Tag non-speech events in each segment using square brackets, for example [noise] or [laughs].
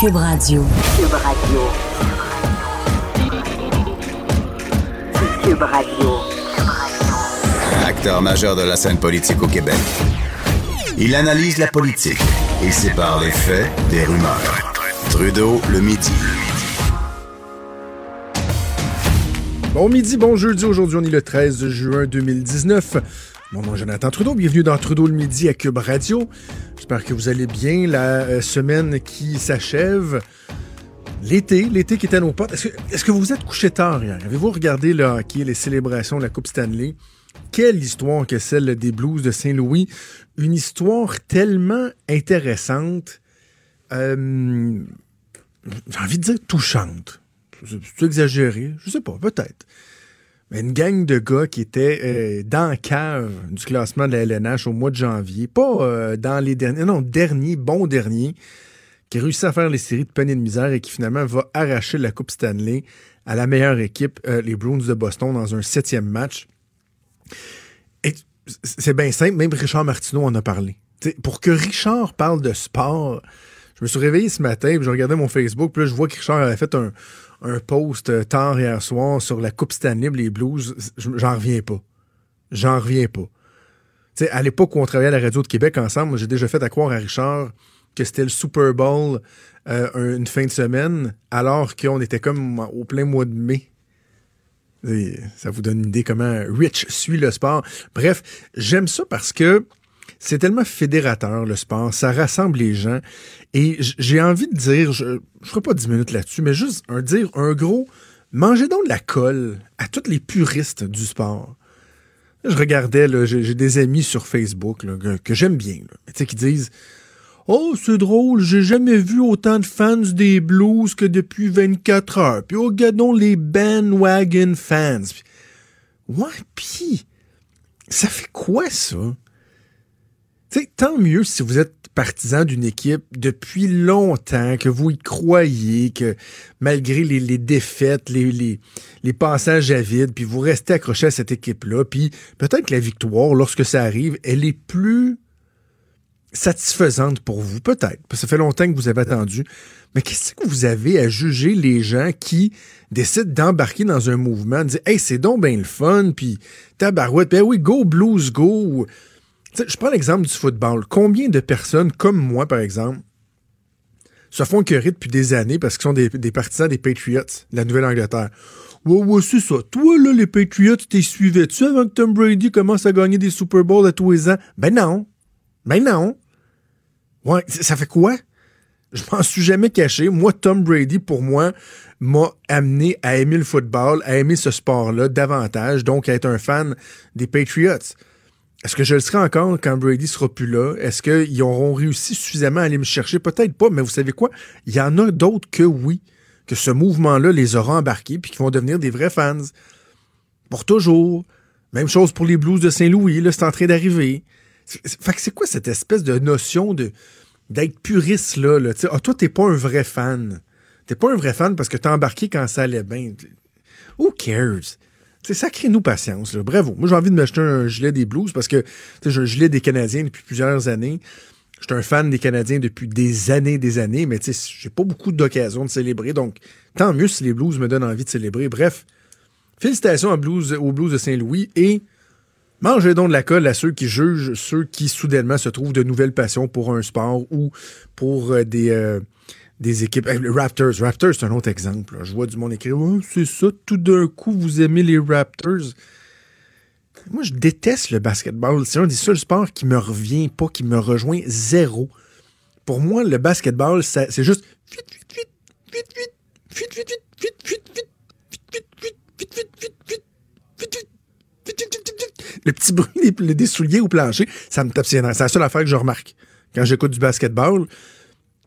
Cube Radio. Cube Radio. Cube Radio. Acteur majeur de la scène politique au Québec. Il analyse la politique et sépare les faits des rumeurs. Trudeau le midi. Bon midi, bon jeudi. Aujourd'hui, on est le 13 juin 2019. Mon nom est Jonathan Trudeau. Bienvenue dans Trudeau le midi à Cube Radio. J'espère que vous allez bien. La euh, semaine qui s'achève. L'été, l'été qui est à nos portes. Est-ce que, vous vous êtes couché tard hier? Avez-vous regardé le hockey, les célébrations de la Coupe Stanley? Quelle histoire que celle des Blues de Saint-Louis. Une histoire tellement intéressante. Euh, j'ai envie de dire touchante. C'est exagéré? Je sais pas, peut-être. Une gang de gars qui étaient euh, dans le cave du classement de la LNH au mois de janvier. Pas euh, dans les derniers, non, dernier, bon dernier, qui a réussi à faire les séries de peine et de misère et qui finalement va arracher la Coupe Stanley à la meilleure équipe, euh, les Bruins de Boston, dans un septième match. Et c'est bien simple, même Richard Martineau en a parlé. Pour que Richard parle de sport, je me suis réveillé ce matin, puis je regardais mon Facebook, puis là, je vois que Richard avait fait un, un post euh, tard hier soir sur la Coupe Stanley, les Blues. J'en reviens pas. J'en reviens pas. T'sais, à l'époque où on travaillait à la radio de Québec ensemble, j'ai déjà fait à croire à Richard que c'était le Super Bowl euh, une fin de semaine, alors qu'on était comme au plein mois de mai. Ça vous donne une idée comment Rich suit le sport. Bref, j'aime ça parce que c'est tellement fédérateur, le sport. Ça rassemble les gens. Et j'ai envie de dire, je ne ferai pas 10 minutes là-dessus, mais juste un, dire un gros, mangez donc de la colle à tous les puristes du sport. Je regardais, j'ai des amis sur Facebook que, j'aime bien, là, qui disent Oh, c'est drôle, j'ai jamais vu autant de fans des Blues que depuis 24 heures. Puis regardons les bandwagon fans. Ouais, pis, ça fait quoi ça? Sais, tant mieux si vous êtes partisan d'une équipe depuis longtemps, que vous y croyez, que malgré les, défaites, les, passages à vide, puis vous restez accroché à cette équipe-là, puis peut-être que la victoire, lorsque ça arrive, elle est plus satisfaisante pour vous, peut-être, parce ça fait longtemps que vous avez attendu. Mais qu'est-ce que vous avez à juger les gens qui décident d'embarquer dans un mouvement, de dire Hey, c'est donc bien le fun, puis tabarouette, ben oui, go blues, go. Je prends l'exemple du football. Combien de personnes comme moi, par exemple, se font écœurer depuis des années parce qu'ils sont des, des, partisans des Patriots, de la Nouvelle-Angleterre? Ouais, ouais, c'est ça. Toi, là, les Patriots, t'es suivais-tu avant que Tom Brady commence à gagner des Super Bowls à tous les ans? Ben non. Ben non. Ouais, ça fait quoi? Je m'en suis jamais caché. Moi, Tom Brady, pour moi, m'a amené à aimer le football, à aimer ce sport-là davantage, donc à être un fan des Patriots. Est-ce que je le serai encore quand Brady sera plus là? Est-ce qu'ils auront réussi suffisamment à aller me chercher? Peut-être pas, mais vous savez quoi? Il y en a d'autres que oui, que ce mouvement-là les aura embarqués puis qui vont devenir des vrais fans. Pour toujours. Même chose pour les Blues de Saint-Louis, là, c'est en train d'arriver. Fait que c'est quoi cette espèce de notion de d'être puriste là, ah, toi t'es pas un vrai fan. T'es pas un vrai fan parce que t'as embarqué quand ça allait bien. Who cares? C'est sacré-nous patience. Là. Bravo. Moi, j'ai envie de m'acheter un gilet des Blues parce que j'ai un gilet des Canadiens depuis plusieurs années. Je suis un fan des Canadiens depuis des années, des années, mais j'ai pas beaucoup d'occasions de célébrer. Donc, tant mieux si les Blues me donnent envie de célébrer. Bref, félicitations aux Blues de Saint-Louis et Mangez donc de la colle à ceux qui jugent ceux qui soudainement se trouvent de nouvelles passions pour un sport ou pour euh, des, euh, des équipes. Les Raptors, Raptors, c'est un autre exemple. Je vois du monde écrire c'est ça, tout d'un coup, vous aimez les Raptors. Moi, je déteste le basketball. C'est un des seuls sports qui me revient pas, qui me rejoint zéro. Pour moi, le basketball, c'est juste le petit bruit des, des souliers au plancher, ça me tape C'est la seule affaire que je remarque. Quand j'écoute du basketball,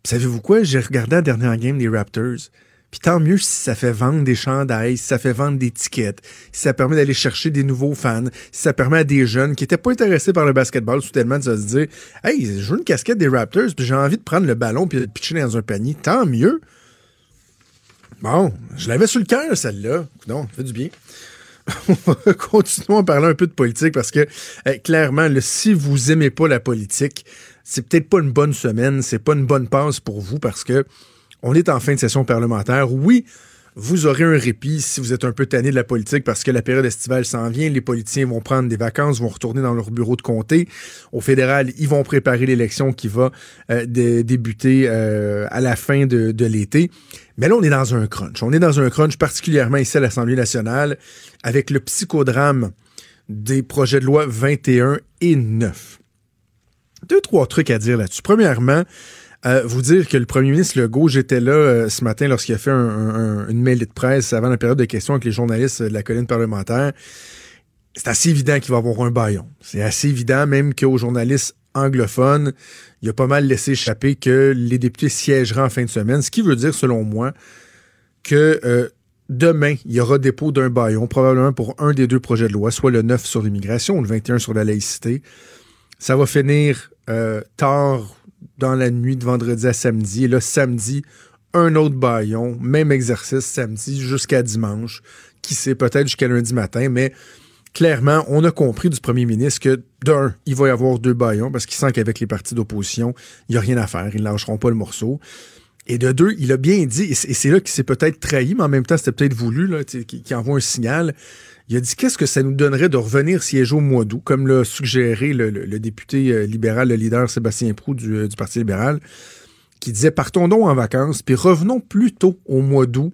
Savez-vous quoi? J'ai regardé la dernière game des Raptors. Puis tant mieux si ça fait vendre des chandails, si ça fait vendre des tickets, si ça permet d'aller chercher des nouveaux fans, si ça permet à des jeunes qui étaient pas intéressés par le basketball soudainement de se dire Hey, je joue une casquette des Raptors, puis j'ai envie de prendre le ballon puis de pitcher dans un panier. Tant mieux. Bon, je l'avais sur le cœur, celle-là. Non, ça fait du bien. [laughs] continuons à parler un peu de politique parce que clairement, si vous aimez pas la politique, c'est peut-être pas une bonne semaine, c'est pas une bonne passe pour vous parce que on est en fin de session parlementaire. Oui, vous aurez un répit si vous êtes un peu tanné de la politique parce que la période estivale s'en vient. Les politiciens vont prendre des vacances, vont retourner dans leur bureau de comté. Au fédéral, ils vont préparer l'élection qui va euh, débuter euh, à la fin de, de l'été. Mais là, on est dans un crunch. On est dans un crunch particulièrement ici à l'Assemblée nationale avec le psychodrame des projets de loi 21 et 9. Deux, trois trucs à dire là-dessus. Premièrement, euh, vous dire que le premier ministre Legault, j'étais là euh, ce matin lorsqu'il a fait une mail de presse avant la période de questions avec les journalistes de la colline parlementaire. C'est assez évident qu'il va avoir un baillon. C'est assez évident même qu'aux journalistes anglophones, il a pas mal laissé échapper que les députés siégeront en fin de semaine, ce qui veut dire, selon moi, que euh, demain, il y aura dépôt d'un baillon, probablement pour un des deux projets de loi, soit le 9 sur l'immigration ou le 21 sur la laïcité. Ça va finir tard dans la nuit de vendredi à samedi. Et là, samedi, un autre baillon, même exercice samedi jusqu'à dimanche. Qui sait, peut-être jusqu'à lundi matin, mais clairement, on a compris du premier ministre que, d'un, il va y avoir deux baillons parce qu'il sent qu'avec les partis d'opposition, il n'y a rien à faire. Ils ne lâcheront pas le morceau. Et de deux, il a bien dit, et c'est là qu'il s'est peut-être trahi, mais en même temps, c'était peut-être voulu, qu'il envoie un signal. Il a dit qu'est-ce que ça nous donnerait de revenir siéger au mois d'août, comme l'a suggéré le, député euh, libéral, le leader Sébastien Prou euh, du, Parti libéral, qui disait partons donc en vacances, puis revenons plutôt au mois d'août,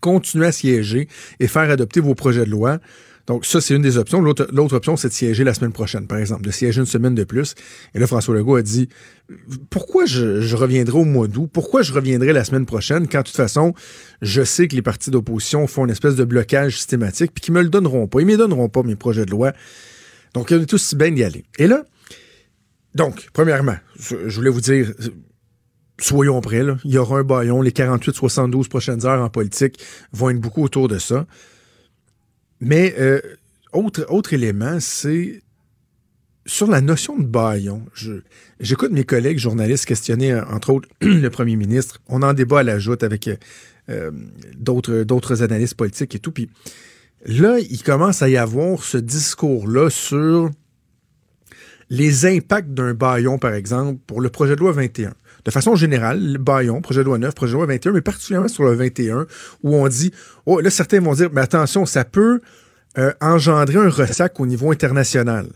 continuez à siéger et faire adopter vos projets de loi. Donc, ça, c'est une des options. L'autre option, c'est de siéger la semaine prochaine, par exemple, de siéger une semaine de plus. Et là, François Legault a dit pourquoi je, reviendrai au mois d'août? Pourquoi je reviendrai la semaine prochaine quand, de toute façon, je sais que les partis d'opposition font une espèce de blocage systématique puis qu'ils me le donneront pas. Ils me donneront pas mes projets de loi. Donc, il est aussi bien d'y aller. Et là, donc, premièrement, je voulais vous dire, soyons prêts, là. il y aura un baillon. Les 48-72 prochaines heures en politique vont être beaucoup autour de ça. Mais euh, autre, autre élément, c'est sur la notion de baillon. J'écoute mes collègues journalistes questionner, euh, entre autres, [clears throat] le premier ministre. On en débat à la joute avec euh, d'autres analystes politiques et tout. Puis là, il commence à y avoir ce discours-là sur les impacts d'un baillon, par exemple, pour le projet de loi 21 de façon générale, le baillon, projet de loi 9, projet de loi 21, mais particulièrement sur le 21, où on dit, oh, là, certains vont dire, mais attention, ça peut euh, engendrer un ressac au niveau international.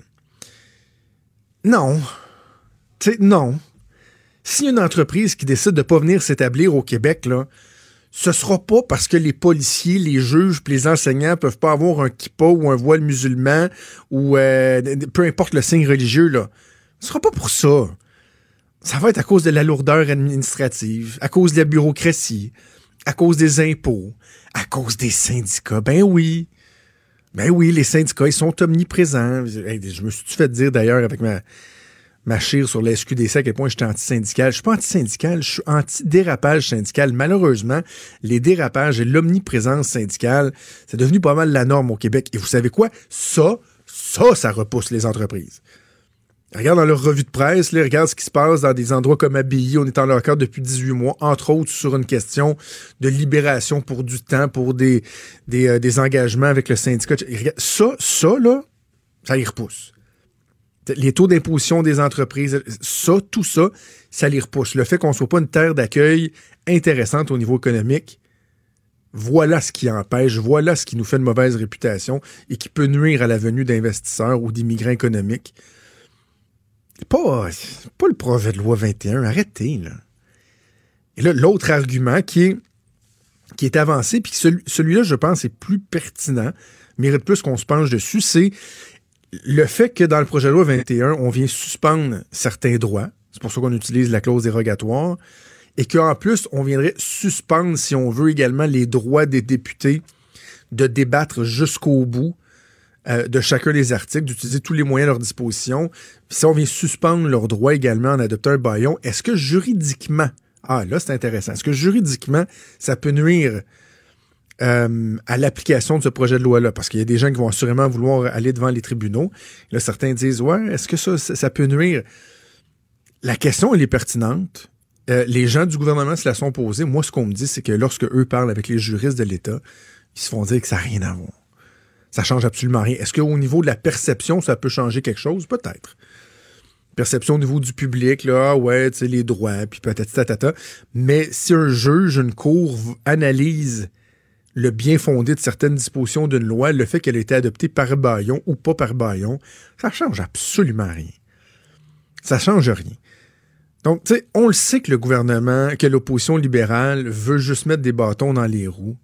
Non. non. Si une entreprise qui décide de ne pas venir s'établir au Québec, là, ce sera pas parce que les policiers, les juges, les enseignants peuvent pas avoir un kippa ou un voile musulman ou euh, peu importe le signe religieux là. Ce sera pas pour ça ça va être à cause de la lourdeur administrative, à cause de la bureaucratie, à cause des impôts, à cause des syndicats. Ben oui. Ben oui, les syndicats, ils sont omniprésents. Je me suis fait dire d'ailleurs avec ma, ma chire sur la SQDC à quel point j'étais anti-syndical. Je suis pas anti-syndical, je suis anti-dérapage syndical. Malheureusement, les dérapages et l'omniprésence syndicale, c'est devenu pas mal la norme au Québec. Et vous savez quoi? Ça, ça, ça repousse les entreprises. Regarde dans leur revue de presse, là, regarde ce qui se passe dans des endroits comme Abilly. On est en leur cadre depuis 18 mois, entre autres sur une question de libération pour du temps, pour des, des, euh, engagements avec le syndicat. Ça, ça, là, ça y repousse. Les taux d'imposition des entreprises, ça, tout ça, ça les repousse. Le fait qu'on soit pas une terre d'accueil intéressante au niveau économique, voilà ce qui empêche, voilà ce qui nous fait une mauvaise réputation et qui peut nuire à la venue d'investisseurs ou d'immigrants économiques. Pas, le projet de loi 21, arrêtez, là. Et là, l'autre argument qui est, avancé, puis celui, là je pense, est plus pertinent, mérite plus qu'on se penche dessus, c'est le fait que dans le projet de loi 21, on vient suspendre certains droits. C'est pour ça qu'on utilise la clause dérogatoire. Et qu'en plus, on viendrait suspendre, si on veut, également les droits des députés de débattre jusqu'au bout euh, de chacun des articles, d'utiliser tous les moyens à leur disposition. si on vient suspendre leurs droits également en adoptant un baillon, est-ce que juridiquement, ah là c'est intéressant, est-ce que juridiquement ça peut nuire euh, à l'application de ce projet de loi-là? Parce qu'il y a des gens qui vont assurément vouloir aller devant les tribunaux. Là, certains disent, ouais, est-ce que ça, peut nuire? La question, elle est pertinente. Euh, les gens du gouvernement se la sont posées. Moi, ce qu'on me dit, c'est que lorsque eux parlent avec les juristes de l'État, ils se font dire que ça n'a rien à voir ça change absolument rien. Est-ce qu'au niveau de la perception, ça peut changer quelque chose? Peut-être. perception au niveau du public, là, ouais, tu sais, les droits, puis tatata. Mais si un juge, une cour analyse le bien fondé de certaines dispositions d'une loi, le fait qu'elle ait été adoptée par Bayon ou pas par Bayon, ça change absolument rien. Ça change rien. Donc, tu sais, on le sait que le gouvernement, que l'opposition libérale veut juste mettre des bâtons dans les roues.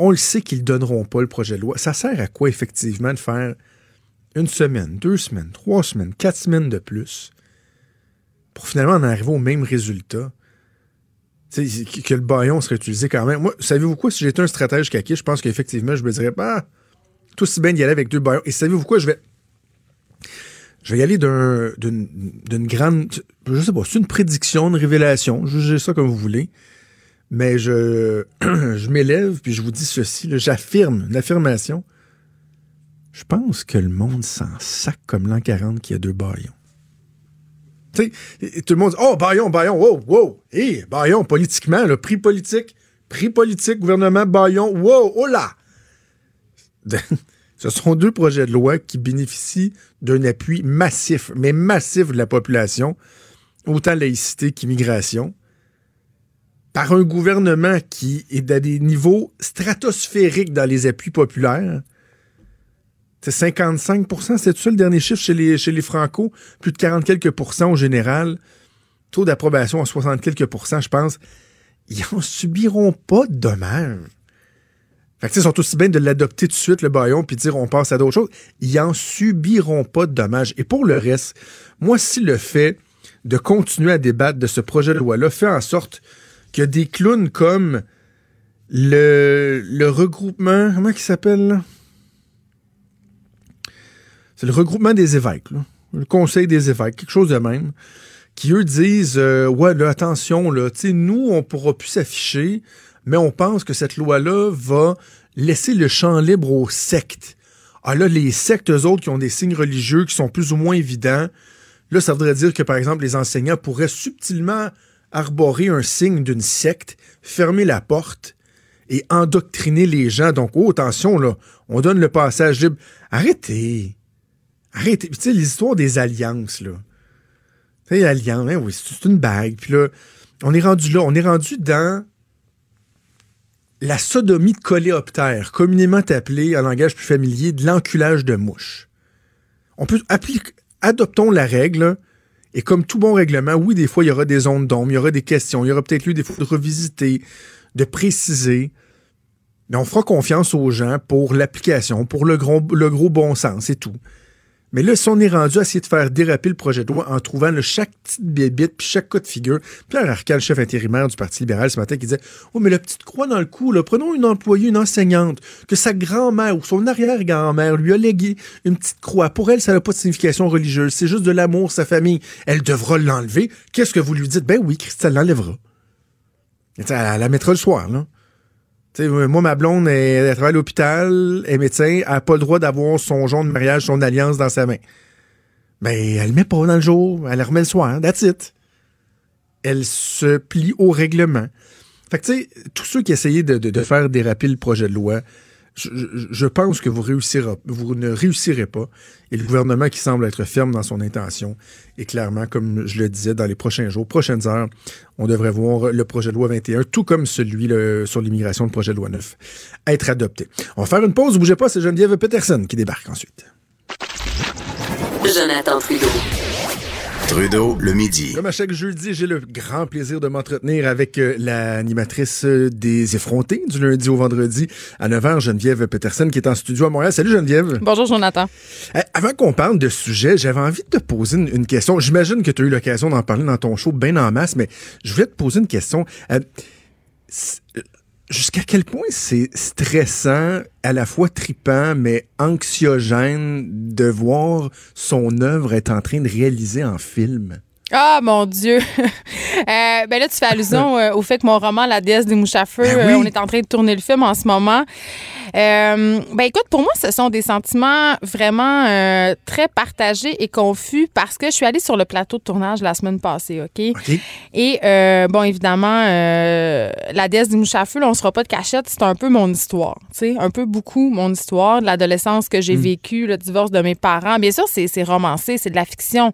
On le sait qu'ils ne donneront pas le projet de loi. Ça sert à quoi, effectivement, de faire une semaine, deux semaines, trois semaines, quatre semaines de plus pour finalement en arriver au même résultat? que le baillon serait utilisé quand même. Moi, savez-vous quoi? Si j'étais un stratège kaki, je pense qu'effectivement, je me dirais, ah, tout si bien d'y aller avec deux baillons. Et savez-vous quoi? Je vais. Je vais y aller d'une grande. Je sais pas, c'est une prédiction, une révélation. Jugez ça comme vous voulez. Mais je, [clears throat] je m'élève puis je vous dis ceci. J'affirme une affirmation. Je pense que le monde s'en sac comme l'an 40 qui a deux baillons. Tu sais, tout le monde dit Oh, Bayon, Bayon, wow, wow. Hé, Bayon, politiquement, le prix politique, prix politique, gouvernement Bayon, wow, oh. [laughs] Ce sont deux projets de loi qui bénéficient d'un appui massif, mais massif de la population, autant laïcité qu'immigration, par un gouvernement qui est à des niveaux stratosphériques dans les appuis populaires, c'est 55% c'est ça le dernier chiffre chez les, chez les Franco? Plus de 40 quelques pourcents au général. Taux d'approbation à 60 quelques pourcents, je pense. Ils en subiront pas de dommages. Fait que, ils sont aussi bien de l'adopter tout de suite, le baillon, puis dire on passe à d'autres choses. Ils en subiront pas de dommages. Et pour le reste, moi, si le fait de continuer à débattre de ce projet de loi-là fait en sorte qu'il y a des clowns comme le, regroupement, comment il s'appelle? C'est le regroupement des évêques, le conseil des évêques, quelque chose de même, qui eux disent euh, Ouais, là, attention, nous, on pourra plus s'afficher, mais on pense que cette loi-là va laisser le champ libre aux sectes. Ah là, les sectes, eux autres, qui ont des signes religieux qui sont plus ou moins évidents, là, ça voudrait dire que, par exemple, les enseignants pourraient subtilement arborer un signe d'une secte, fermer la porte et endoctriner les gens. Donc, oh, attention, là, on donne le passage libre. Arrêtez. Arrêtez. Tu sais, les histoires des alliances, là. Tu sais, l'alliance, hein, c'est une bague. Puis là, on est rendu là. On est rendu dans la sodomie de coléoptère, communément appelée, en langage plus familier, de l'enculage de mouche. On peut appliquer, adoptons la règle, et comme tout bon règlement, oui, des fois, il y aura des zones d'ombre, il y aura des questions, il y aura peut-être lieu des fois de revisiter, de préciser, mais on fera confiance aux gens pour l'application, pour le gros, le gros bon sens et tout. Mais là, si on est rendu à essayer de faire déraper le projet de loi en trouvant chaque petite bébite puis chaque cas de figure, Pierre Arcand, le chef intérimaire du Parti libéral ce matin, qui disait Oh, mais la petite croix dans le cou, là, prenons une employée, une enseignante, que sa grand-mère ou son arrière-grand-mère lui a légué une petite croix. Pour elle, ça n'a pas de signification religieuse. C'est juste de l'amour, sa famille. Elle devra l'enlever. Qu'est-ce que vous lui dites? Ben oui, Christelle l'enlèvera. Elle la mettra le soir, là moi, ma blonde, elle, travaille à l'hôpital, elle est médecin, elle n'a pas le droit d'avoir son genre de mariage, son alliance dans sa main. Mais ben, elle le met pas dans le jour, elle le remet le soir, that's it. Elle se plie au règlement. Fait que, tu sais, tous ceux qui essayaient de, de, de, faire déraper le projet de loi, je, pense que vous, réussirez, ne réussirez pas. Et le gouvernement qui semble être ferme dans son intention. Et clairement, comme je le disais, dans les prochains jours, prochaines heures, on devrait voir le projet de loi 21, tout comme celui sur l'immigration, le projet de loi 9, être adopté. On va faire une pause, bougez pas, c'est Geneviève Peterson qui débarque ensuite. Jonathan Trudeau. Trudeau, le midi. Comme à chaque jeudi, j'ai le grand plaisir de m'entretenir avec euh, l'animatrice euh, des effrontés du lundi au vendredi à 9h, Geneviève Peterson, qui est en studio à Montréal. Salut Geneviève. Bonjour Jonathan. Euh, avant qu'on parle de sujet, j'avais envie de te poser une, question. J'imagine que tu as eu l'occasion d'en parler dans ton show bien en masse, mais je voulais te poser une question jusqu'à quel point c'est stressant, à la fois tripant, mais anxiogène de voir son œuvre être en train de réaliser en film? Ah mon Dieu! [laughs] Euh, ben là, tu fais allusion [laughs] euh, au fait que mon roman, La déesse des mouches à feu, Ben euh, on est en train de tourner le film en ce moment. Ben écoute, pour moi, ce sont des sentiments vraiment très partagés et confus parce que je suis allée sur le plateau de tournage la semaine passée, OK? OK. Et bon, évidemment, la déesse du mouche à feu, là, on ne sera pas de cachette, c'est un peu mon histoire. Tu sais, un peu beaucoup mon histoire, de l'adolescence que j'ai vécue, le divorce de mes parents. Bien sûr, c'est c'est romancé, c'est de la fiction.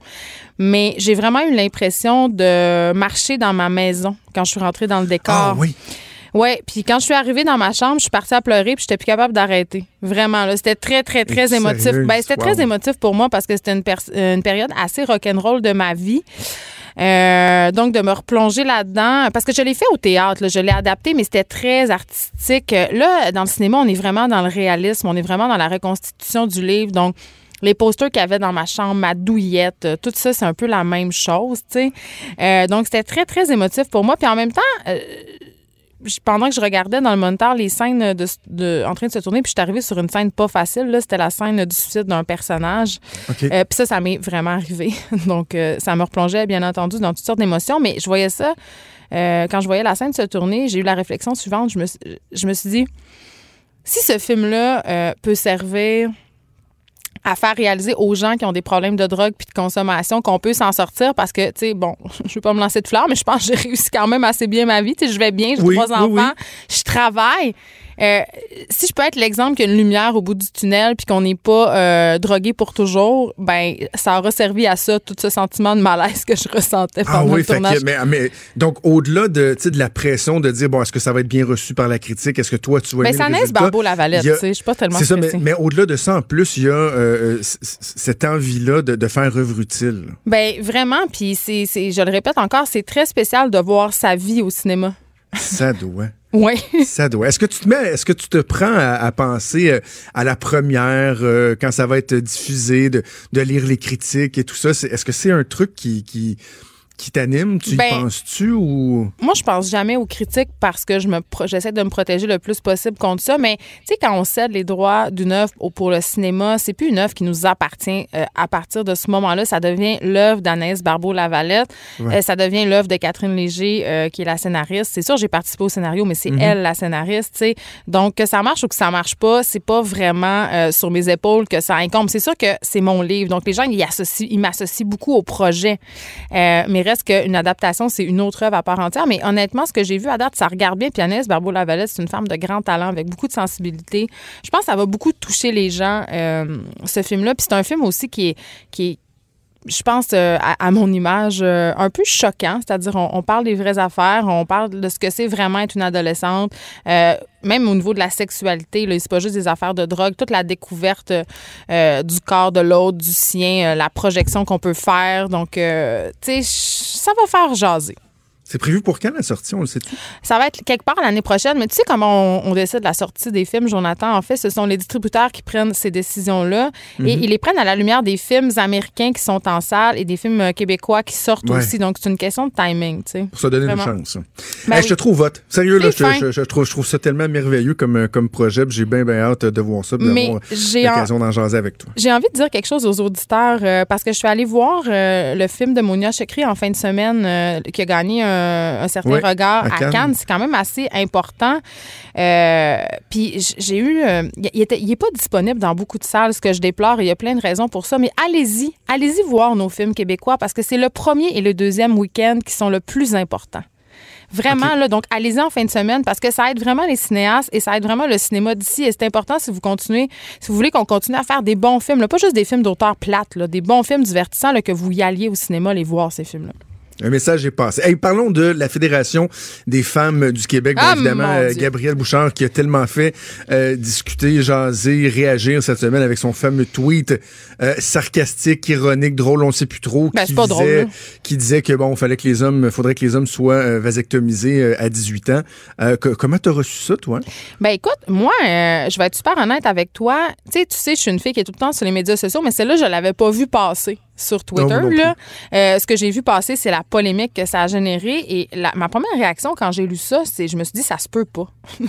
Mais j'ai vraiment eu l'impression de marcher dans ma maison quand je suis rentrée dans le décor. Ah oui. Ouais, puis quand je suis arrivée dans ma chambre, je suis partie à pleurer puis j'étais plus capable d'arrêter. Vraiment là, c'était très très très émotif. Ben c'était Wow. très émotif pour moi parce que c'était une, période assez rock'n'roll de ma vie. Euh, donc de me replonger là-dedans parce que je l'ai fait au théâtre, là, je l'ai adapté mais c'était très artistique. Là dans le cinéma, on est vraiment dans le réalisme, on est vraiment dans la reconstitution du livre. Donc les posters qu'il y avait dans ma chambre, ma douillette, euh, tout ça, c'est un peu la même chose, tu sais. Euh, donc, c'était très, très émotif pour moi. Puis en même temps, euh, pendant que je regardais dans le moniteur les scènes de, de- en train de se tourner, puis je suis arrivée sur une scène pas facile. Là, c'était la scène du suicide d'un personnage. Euh, puis ça, ça m'est vraiment arrivé. [laughs] Donc, euh, ça me replongeait, bien entendu, dans toutes sortes d'émotions. Mais je voyais ça, euh, quand je voyais la scène se tourner, j'ai eu la réflexion suivante. Je me, suis- je me suis dit, si ce film-là peut servir à faire réaliser aux gens qui ont des problèmes de drogue puis de consommation qu'on peut s'en sortir parce que, tu sais, bon, [laughs] je veux pas me lancer de fleurs, mais je pense que j'ai réussi quand même assez bien ma vie. Tu sais, je vais bien, j'ai Oui, trois oui, enfants, oui. je travaille. Euh, si je peux être l'exemple qu'il y a une lumière au bout du tunnel puis qu'on n'est pas euh, drogué pour toujours, ben ça aura servi à ça, tout ce sentiment de malaise que je ressentais pendant Ah oui, le fait tournage. que, mais, mais donc au-delà de, de la pression de dire bon, est-ce que ça va être bien reçu par la critique, est-ce que toi tu vas Ben, aimer ça résultat? Barbeau Lavalette, Il y a- tu sais, je suis pas tellement C'est ça, mais, mais au-delà de ça, en plus, il y a euh, cette envie-là de, de faire œuvre utile. Ben vraiment, puis c'est, c'est- je le répète encore, c'est très spécial de voir sa vie au cinéma. Ça doit. Oui. Ça doit. Est-ce que tu te mets, est-ce que tu te prends à, à penser euh, à la première euh, quand ça va être diffusé, de, de lire les critiques et tout ça? Est-ce que c'est un truc qui, qui, qui t'anime? Tu y Ben, penses-tu ou? Moi, je pense jamais aux critiques parce que je me j'essaie de me protéger le plus possible contre ça. Mais tu sais, quand on cède les droits d'une œuvre pour le cinéma, c'est plus une œuvre qui nous appartient. Euh, à partir de ce moment-là, ça devient l'œuvre d'Anaïs Barbeau-Lavalette. Ouais. Euh, ça devient l'œuvre de Catherine Léger, euh, qui est la scénariste. C'est sûr, j'ai participé au scénario, mais c'est elle la scénariste. tu sais. Donc, que ça marche ou que ça marche pas, c'est pas vraiment sur mes épaules que ça incombe. C'est sûr que c'est mon livre. Donc, les gens, ils, associent, ils m'associent beaucoup au projet. Mais reste qu'une adaptation, c'est une autre œuvre à part entière. Mais honnêtement, ce que j'ai vu à date, ça regarde bien. Puis Agnès Barbeau-Lavalette, c'est une femme de grand talent avec beaucoup de sensibilité. Je pense que ça va beaucoup toucher les gens, euh, ce film-là. Puis c'est un film aussi qui qui est je pense euh, à, mon image euh, un peu choquant, c'est-à-dire on, parle des vraies affaires, on parle de ce que c'est vraiment être une adolescente, euh, même au niveau de la sexualité, c'est pas juste des affaires de drogue, toute la découverte du corps de l'autre, du sien, la projection qu'on peut faire, donc tu sais, ça va faire jaser. C'est prévu pour quand la sortie, on le sait-tu? Ça va être quelque part l'année prochaine, mais tu sais comment on, on décide la sortie des films, Jonathan? En fait, ce sont les distributeurs qui prennent ces décisions-là et ils les prennent à la lumière des films américains qui sont en salle et des films euh, québécois qui sortent Ouais. aussi. Donc, c'est une question de timing, tu sais. Pour se donner Vraiment. une chance. Ben Hey, Je te trouve vote. Sérieux, là, je, fin. je- je trouve, je trouve ça tellement merveilleux comme, euh, comme projet. J'ai bien, bien hâte de voir ça, d'avoir en- l'occasion d'en jaser avec toi. J'ai envie de dire quelque chose aux auditeurs euh, parce que je suis allée voir euh, le film de Monia Chekri en fin de semaine euh, qui a gagné un, un certain Oui, regard à Cannes. Cannes. C'est quand même assez important. Euh, puis j'ai eu... euh, il, était, il est pas disponible dans beaucoup de salles, ce que je déplore. Il y a plein de raisons pour ça. Mais allez-y. Allez-y voir nos films québécois parce que c'est le premier et le deuxième week-end qui sont le plus importants. Vraiment, là, donc allez-y en fin de semaine parce que ça aide vraiment les cinéastes et ça aide vraiment le cinéma d'ici. Et c'est important si vous continuez, si vous voulez qu'on continue à faire des bons films, là, pas juste des films d'auteur plates, là, des bons films divertissants, là, que vous y alliez au cinéma les voir, ces films-là. Un message est passé. Hey, parlons de la Fédération des femmes du Québec. Bon, Ah, évidemment, euh, Dieu. Gabriel Bouchard qui a tellement fait euh, discuter, jaser, réagir cette semaine avec son fameux tweet euh, sarcastique, ironique, drôle, on ne sait plus trop. Ben, qui c'est pas drôle, disait, là. Qui disait que bon, fallait que les hommes, faudrait que les hommes soient euh, vasectomisés à 18 ans. Que- comment t'as reçu ça, toi? Ben écoute, moi, je vais être super honnête avec toi. Tu sais, tu sais, je suis une fille qui est tout le temps sur les médias sociaux, mais celle-là, je l'avais pas vue passer. Sur Twitter. Non, là. Euh, ce que j'ai vu passer, c'est la polémique que ça a généré. Et la- ma première réaction quand j'ai lu ça, c'est je me suis dit, ça se peut pas. [laughs]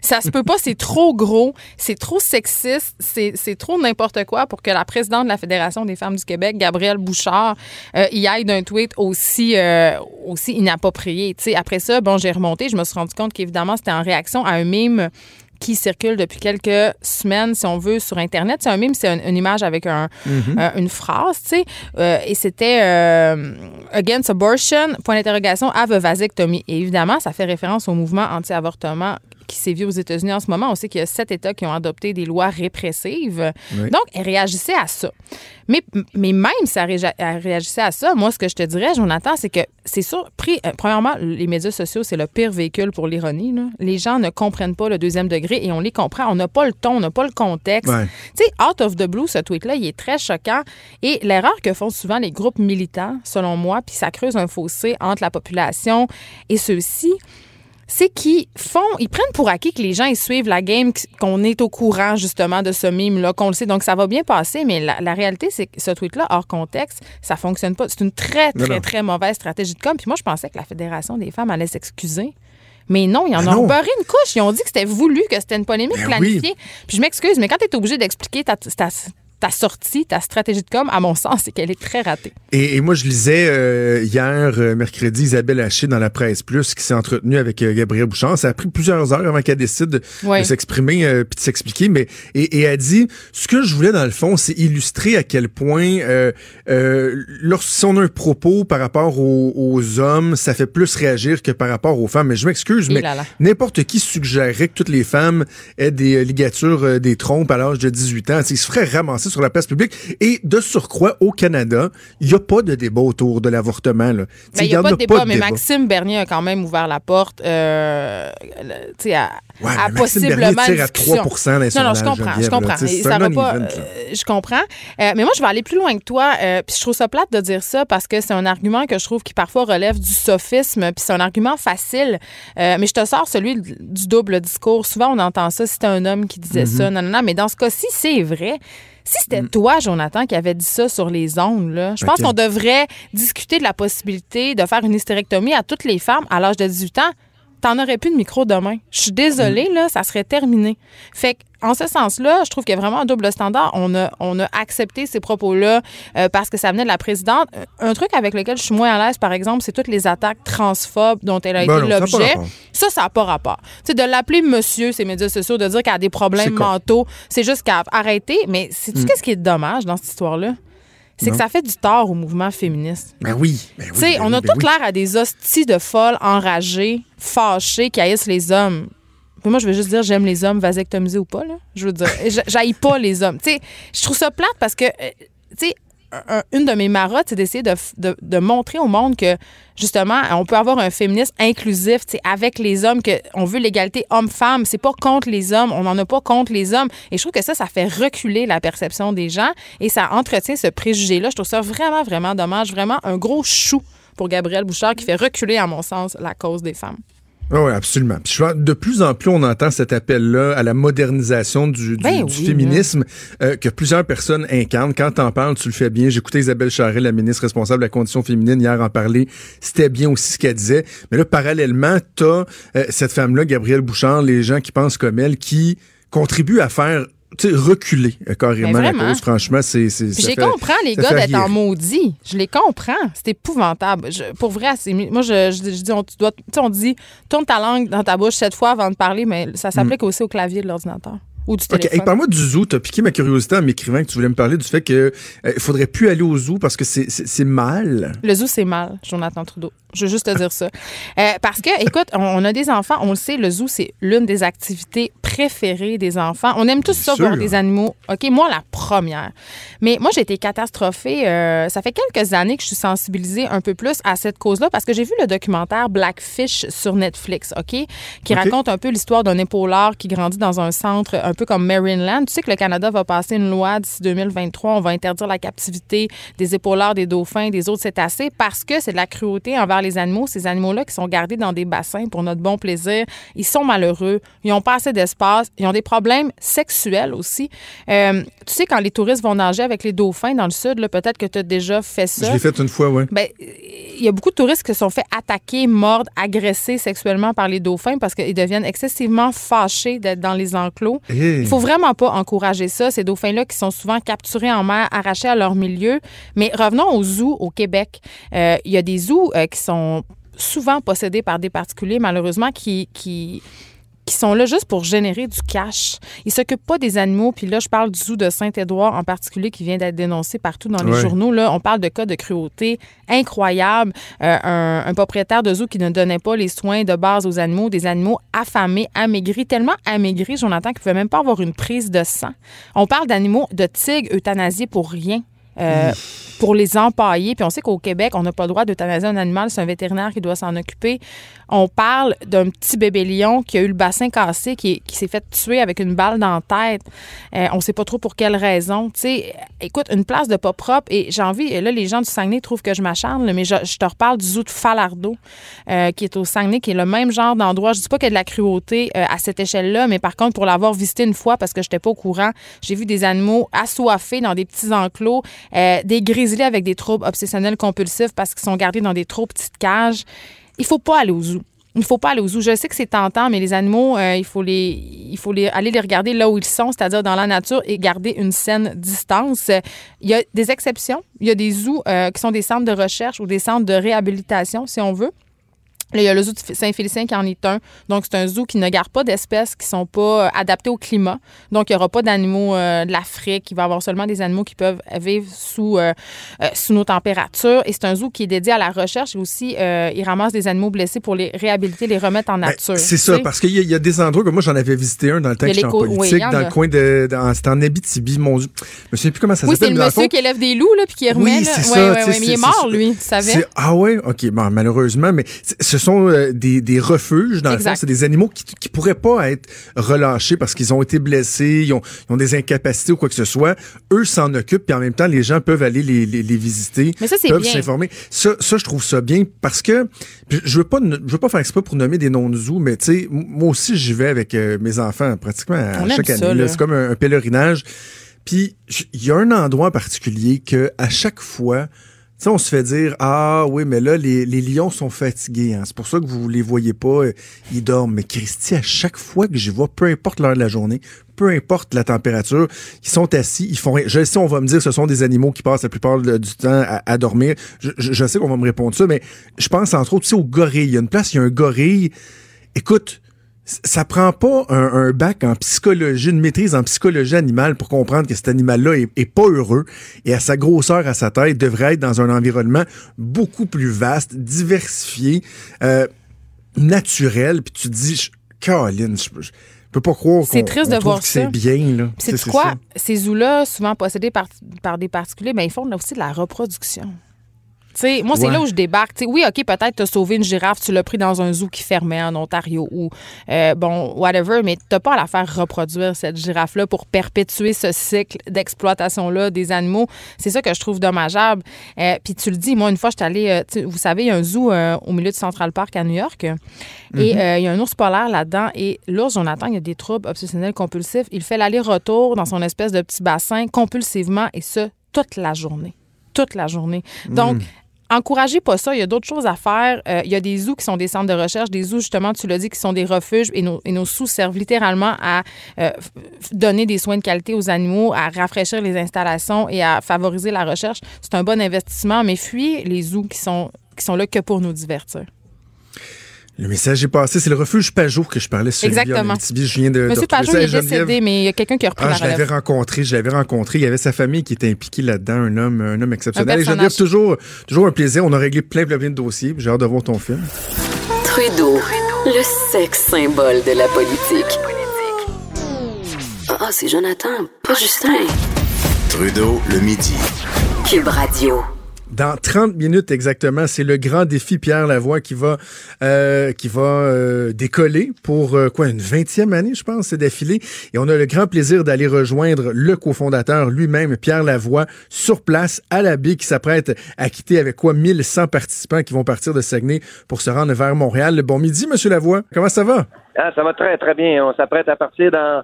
ça se peut pas, c'est trop gros, c'est trop sexiste, c'est c'est trop n'importe quoi pour que la présidente de la Fédération des femmes du Québec, Gabrielle Bouchard, euh, y aille d'un tweet aussi, euh, aussi inapproprié. Après ça, bon, j'ai remonté, je me suis rendu compte qu'évidemment, c'était en réaction à un mime qui circule depuis quelques semaines, si on veut, sur Internet. C'est un mime, c'est une, une image avec un, un- une phrase, tu sais. Euh, et c'était euh, Against abortion, point d'interrogation, have a vasectomy. Et évidemment, ça fait référence au mouvement anti-avortement qui sévit aux États-Unis en ce moment. On sait qu'il y a sept États qui ont adopté des lois répressives. Oui. Donc, elle réagissait à ça. Mais, mais même si elle, réagissait à ça, moi, ce que je te dirais, Jonathan, c'est que c'est sûr, pris, euh, premièrement, les médias sociaux, c'est le pire véhicule pour l'ironie. Les gens ne comprennent pas le deuxième degré et on les comprend. On n'a pas le ton, on n'a pas le contexte. Ouais. Tu sais, out of the blue, ce tweet-là, il est très choquant. Et l'erreur que font souvent les groupes militants, selon moi, puis ça creuse un fossé entre la population et ceux-ci, c'est qu'ils font, ils prennent pour acquis que les gens ils suivent la game, qu'on est au courant justement de ce mime-là, qu'on le sait. Donc ça va bien passer, mais la, la réalité, c'est que ce tweet-là, hors contexte, ça fonctionne pas. C'est une très, très, non. très mauvaise stratégie de com. Puis moi, je pensais que la Fédération des femmes allait s'excuser. Mais non, ils en ont beurré une couche. Ils ont dit que c'était voulu, que c'était une polémique Ben planifiée. Puis je m'excuse, mais quand tu es obligé d'expliquer ta, ta, ta sortie, ta stratégie de com, à mon sens, c'est qu'elle est très ratée. Et, et moi, je lisais euh, hier, euh, mercredi, Isabelle Haché dans la presse plus qui s'est entretenue avec euh, Gabriel Bouchard. Ça a pris plusieurs heures avant qu'elle décide de, Ouais. de s'exprimer puis de s'expliquer. Mais et, et elle dit ce que je voulais dans le fond, c'est illustrer à quel point lorsqu'on a un propos par rapport aux, aux hommes, ça fait plus réagir que par rapport aux femmes. Mais je m'excuse, mais n'importe qui suggérerait que toutes les femmes aient des ligatures des trompes à l'âge de 18 ans. Ils se feraient ramasser sur la place publique. Et de surcroît, au Canada, il n'y a pas de débat autour de l'avortement. Ben, Il n'y a pas de débat, mais débat. Maxime Bernier a quand même ouvert la porte euh, à, Ouais, à possiblement tire à discussion. 3 dans les Non, non, je comprends, je là. comprends. Ça va pas, euh, je comprends. Euh, mais moi, je vais aller plus loin que toi. euh, puis je trouve ça plate de dire ça parce que c'est un argument que je trouve qui parfois relève du sophisme. Puis c'est un argument facile. Mais je te sors celui du double discours. Souvent, on entend ça. C'était un homme qui disait Mm-hmm. ça, non, non, non. Mais dans ce cas-ci, c'est vrai. Si c'était Mm. toi, Jonathan, qui avait dit ça sur les ondes, là, je pense qu'on devrait discuter de la possibilité de faire une hystérectomie à toutes les femmes à l'âge de 18 ans. T'en aurais plus de micro demain. Je suis désolée, là, ça serait terminé. Fait que, en ce sens-là, je trouve qu'il y a vraiment un double standard. On a, on a accepté ces propos-là euh, parce que ça venait de la présidente. Un truc avec lequel je suis moins à l'aise, par exemple, c'est toutes les attaques transphobes dont elle a Ben été l'objet. Ça, ça n'a pas rapport. Tu sais, de l'appeler monsieur, ces médias sociaux, de dire qu'elle a des problèmes mentaux, c'est juste qu'à arrêter. Mais sais-tu qu'est-ce qui est dommage dans cette histoire-là? C'est que ça fait du tort au mouvement féministe. Ben oui. Ben oui, Tu sais, ben on a ben tout oui. l'air à des hosties de folles, enragées, fâchées, qui haïssent les hommes. Moi, je veux juste dire, j'aime les hommes vasectomisés ou pas, là. Je veux dire, [laughs] j'a- j'haïs pas les hommes. Tu sais, je trouve ça plate parce que, euh, tu sais, une de mes marottes, c'est d'essayer de, de- de montrer au monde que, justement, on peut avoir un féminisme inclusif, avec les hommes, que on veut l'égalité homme-femme. C'est pas contre les hommes, on n'en a pas contre les hommes. Et je trouve que ça, ça fait reculer la perception des gens et ça entretient ce préjugé-là. Je trouve ça vraiment, vraiment dommage. Vraiment un gros chou pour Gabriel Bouchard qui fait reculer, à mon sens, la cause des femmes. Oui, absolument. Puis je vois, de plus en plus, on entend cet appel-là à la modernisation du, du- Ben du oui, féminisme euh, que plusieurs personnes incarnent. Quand t'en parles, tu le fais bien. J'écoutais Isabelle Charret, la ministre responsable de la condition féminine, hier en parler. C'était bien aussi ce qu'elle disait. Mais là, parallèlement, t'as euh, cette femme-là, Gabrielle Bouchard, les gens qui pensent comme elle, qui contribuent à faire tu sais, reculer euh, carrément la cause. Franchement, c'est... je les comprends, les gars, d'être en maudit. Je les comprends. C'est épouvantable. Je- pour vrai, moi, je, je, je dis, on, tu dois, on dit, tourne ta langue dans ta bouche sept fois avant de parler, mais ça s'applique aussi au clavier de l'ordinateur ou du. OK, parle-moi du zoo. T'as piqué ma curiosité en m'écrivant que tu voulais me parler du fait que euh, faudrait plus aller au zoo parce que c'est- mal. Le zoo, c'est mal, Jonathan Trudeau. Je veux juste te dire ça. Euh, parce que, écoute, on, on a des enfants, on le sait, le zoo, c'est l'une des activités préférées des enfants. On aime tous ça, sûr. voir des animaux. OK, moi, la première. Mais moi, j'ai été catastrophée. euh, ça fait quelques années que je suis sensibilisée un peu plus à cette cause-là parce que j'ai vu le documentaire Blackfish sur Netflix, OK, qui raconte un peu l'histoire d'un épaulard qui grandit dans un centre un peu comme Marineland. Tu sais que le Canada va passer une loi d'ici 2023. On va interdire la captivité des épaulards, des dauphins, des autres cétacés parce que c'est de la cruauté envers les animaux. Ces animaux-là qui sont gardés dans des bassins pour notre bon plaisir, ils sont malheureux. Ils n'ont pas assez d'espace. Ils ont des problèmes sexuels aussi. Euh, tu sais, quand les touristes vont nager avec les dauphins dans le sud, peut-être que tu as déjà fait ça. Je l'ai fait une fois, oui. Ben, il y a beaucoup de touristes qui se sont fait attaquer, mordre, agresser sexuellement par les dauphins parce qu'ils deviennent excessivement fâchés d'être dans les enclos. Il faut vraiment pas encourager ça. Ces dauphins-là qui sont souvent capturés en mer, arrachés à leur milieu. Mais revenons aux zoos au Québec. Euh, Il y a des zoos euh, qui sont souvent possédés par des particuliers, malheureusement, qui, qui, qui sont là juste pour générer du cash. Ils s'occupent pas des animaux. Puis là, je parle du zoo de Saint-Édouard en particulier qui vient d'être dénoncé partout dans les journaux. Là, on parle de cas de cruauté incroyable. Euh, un, un propriétaire de zoo qui ne donnait pas les soins de base aux animaux, des animaux affamés, amaigris, tellement amaigris, Jonathan, qu'ils ne pouvaient même pas avoir une prise de sang. On parle d'animaux, de tigres euthanasiés pour rien. euh, pour les empailler. Puis on sait qu'au Québec, on n'a pas le droit d'euthanasier un animal, c'est un vétérinaire qui doit s'en occuper. On parle d'un petit bébé lion qui a eu le bassin cassé, qui, s'est fait tuer avec une balle dans la tête. Euh, on sait pas trop pour quelle raison. Tu sais, écoute, une place de pas propre, et j'ai envie, et là, les gens du Saguenay trouvent que je m'acharne, mais je, je te reparle du zoo de Falardeau, euh, qui est au Saguenay, qui est le même genre d'endroit. Je dis pas qu'il y a de la cruauté euh, à cette échelle-là, mais par contre, pour l'avoir visité une fois, parce que j'étais pas au courant, j'ai vu des animaux assoiffés dans des petits enclos, des grizzlies avec des troubles obsessionnels compulsifs parce qu'ils sont gardés dans des trop petites cages. Il faut pas aller au zoo. Il faut pas aller au zoo. Je sais que c'est tentant, mais les animaux, euh, il faut les, il faut les, aller les regarder là où ils sont, c'est-à-dire dans la nature et garder une saine distance. Il y a des exceptions. Il y a des zoos euh, qui sont des centres de recherche ou des centres de réhabilitation, si on veut. Là, il y a le zoo de Saint-Félicien qui en est un. Donc, c'est un zoo qui ne garde pas d'espèces qui sont pas euh, adaptées au climat. Donc, il n'y aura pas d'animaux euh, de l'Afrique. Il va y avoir seulement des animaux qui peuvent vivre sous, euh, euh, sous nos températures. Et c'est un zoo qui est dédié à la recherche et aussi, il ramasse des animaux blessés pour les réhabiliter, les remettre en Ben, nature. c'est ça, parce qu'il y, a- il y a des endroits que moi j'en avais visité un dans le temps que j'étais en oui, politique, en dans a. le coin de. C'était en Abitibi, mon Dieu. Je me souviens plus comment ça Oui, s'appelle. c'est le monsieur fond, qui élève des loups, là, puis qui remet. Oui, c'est Ouais, ça, ouais, ouais, mais il est mort, lui, tu savais? Ah ouais, ok, bon, malheureusement, mais ce sont euh, des, des refuges, dans le fond, c'est des animaux qui, qui pourraient pas être relâchés parce qu'ils ont été blessés, ils ont, ils ont des incapacités ou quoi que ce soit. Eux s'en occupent, puis en même temps, les gens peuvent aller les, les, les visiter, Mais ça, c'est peuvent s'informer. Ça, ça, je trouve ça bien parce que je veux pas, je veux pas faire exprès pour nommer des noms de zoos, mais tu sais, moi aussi, j'y vais avec euh, mes enfants pratiquement à chaque année. C'est comme un, un pèlerinage. Puis il y a un endroit en particulier que à chaque fois, sais, on se fait dire ah oui, mais là les, les lions sont fatigués. Hein. C'est pour ça que vous les voyez pas, euh, ils dorment. Mais Christy, à chaque fois que j'y vois, peu importe l'heure de la journée, peu importe la température, ils sont assis, ils font. Je sais, on va me dire, ce sont des animaux qui passent la plupart du temps à, dormir. Je, je- sais qu'on va me répondre ça, mais je pense entre autres, tu sais, au gorille. Il y a une place, il y a un gorille. Écoute, ça prend pas un, un bac en psychologie, une maîtrise en psychologie animale pour comprendre que cet animal-là est, est pas heureux et à sa grosseur, à sa taille, devrait être dans un environnement beaucoup plus vaste, diversifié, euh, naturel. Puis tu te dis, Caroline, je, je peux pas croire C'est qu'on triste de voir que ça. c'est bien. Là. C'est C'est- quoi? ça. Ces zoos-là, souvent possédés par, par des particuliers, ben, ils font aussi de la reproduction. Moi, c'est Ouais. là où je débarque. Oui, OK, peut-être t'as sauvé une girafe, tu l'as pris dans un zoo qui fermait en Ontario ou, euh, bon, whatever, mais t'as pas à la faire reproduire, cette girafe-là, pour perpétuer ce cycle d'exploitation-là des animaux. C'est ça que je trouve dommageable. Euh, Puis tu le dis, moi, une fois, je suis allée, euh, vous savez, il y a un zoo euh, au milieu de Central Park à New York. Et euh, il y a un ours polaire là-dedans. Et l'ours, Jonathan, il a des troubles obsessionnels compulsifs. Il fait l'aller-retour dans son espèce de petit bassin compulsivement et ce, toute la journée. Toute la journée. Donc, encouragez pas ça. Il y a d'autres choses à faire. Euh, il y a des zoos qui sont des centres de recherche, des zoos, justement, tu l'as dit, qui sont des refuges et nos, et nos sous servent littéralement à euh, donner des soins de qualité aux animaux, à rafraîchir les installations et à favoriser la recherche. C'est un bon investissement, mais fuyez les zoos qui sont, qui sont là que pour nous divertir. Le message est passé. C'est le refuge Pajot que je parlais sur Exactement. Je viens de, de Monsieur retrouver Pajot, ça. il est Geneviève, décédé, mais il y a quelqu'un qui a repris Ah, la je l'avais rencontré, je l'avais rencontré. Il y avait sa famille qui était impliquée là-dedans, un homme, un homme exceptionnel. Un Et Geneviève, toujours, toujours un plaisir. On a réglé plein, plein, plein de dossiers. J'ai hâte de voir ton film. Trudeau, le sexe symbole de la politique. Ah, ah, c'est Jonathan, pas Justin. Trudeau, le midi. Cube Radio. Dans 30 minutes exactement, c'est le grand défi Pierre Lavoie qui va euh, qui va euh, décoller pour euh, quoi une 20e année, je pense, c'est d'affilée. Et on a le grand plaisir d'aller rejoindre le cofondateur lui-même, Pierre Lavoie, sur place à la baie, qui s'apprête à quitter avec quoi 1100 participants qui vont partir de Saguenay pour se rendre vers Montréal. Bon midi, Monsieur Lavoie. Comment ça va? Ah, ça va très, très bien. On s'apprête à partir dans,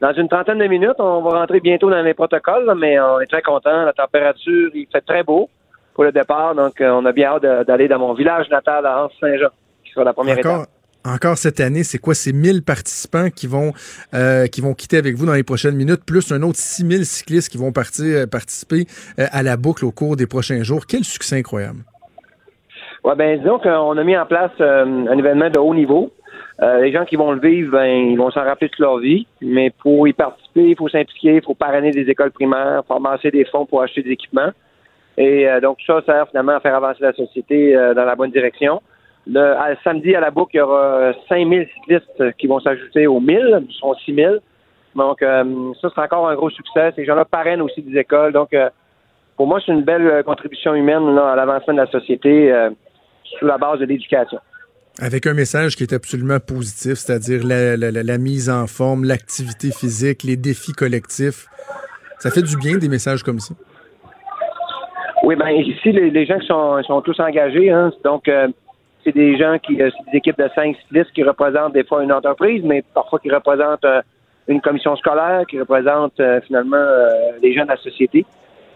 dans une trentaine de minutes. On va rentrer bientôt dans les protocoles, mais on est très content. La température, il fait très beau pour le départ. Donc, euh, on a bien hâte d'aller dans mon village natal à Anse-Saint-Jean, qui sera la première Encore, étape. encore cette année, c'est quoi? Ces 1000 participants qui vont, euh, qui vont quitter avec vous dans les prochaines minutes, plus un autre 6000 cyclistes qui vont partir, euh, participer euh, à la boucle au cours des prochains jours. Quel succès incroyable. Ouais, ben disons qu'on a mis en place euh, un événement de haut niveau. Les gens qui vont le vivre, ben, ils vont s'en rappeler toute leur vie. Mais pour y participer, il faut s'impliquer, il faut parrainer des écoles primaires, faut amasser des fonds pour acheter des équipements. Et euh, donc ça sert finalement à faire avancer la société euh, dans la bonne direction. Samedi à la boucle, il y aura euh, 5000 cyclistes qui vont s'ajouter aux 1000, ils seront 6000. Donc euh, ça, c'est encore un gros succès. Ces gens-là parrainent aussi des écoles. Donc pour moi, c'est une belle contribution humaine à l'avancement de la société sous la base de l'éducation. Avec un message qui est absolument positif, c'est-à-dire la mise en forme, l'activité physique, les défis collectifs. Ça fait du bien des messages comme ça. Oui, ben ici, les, les gens qui sont, sont tous engagés, hein, donc euh, c'est des gens qui, euh, des équipes de cinq cyclistes qui représentent des fois une entreprise, mais parfois qui représentent euh, une commission scolaire, qui représentent euh, finalement euh, les gens de la société,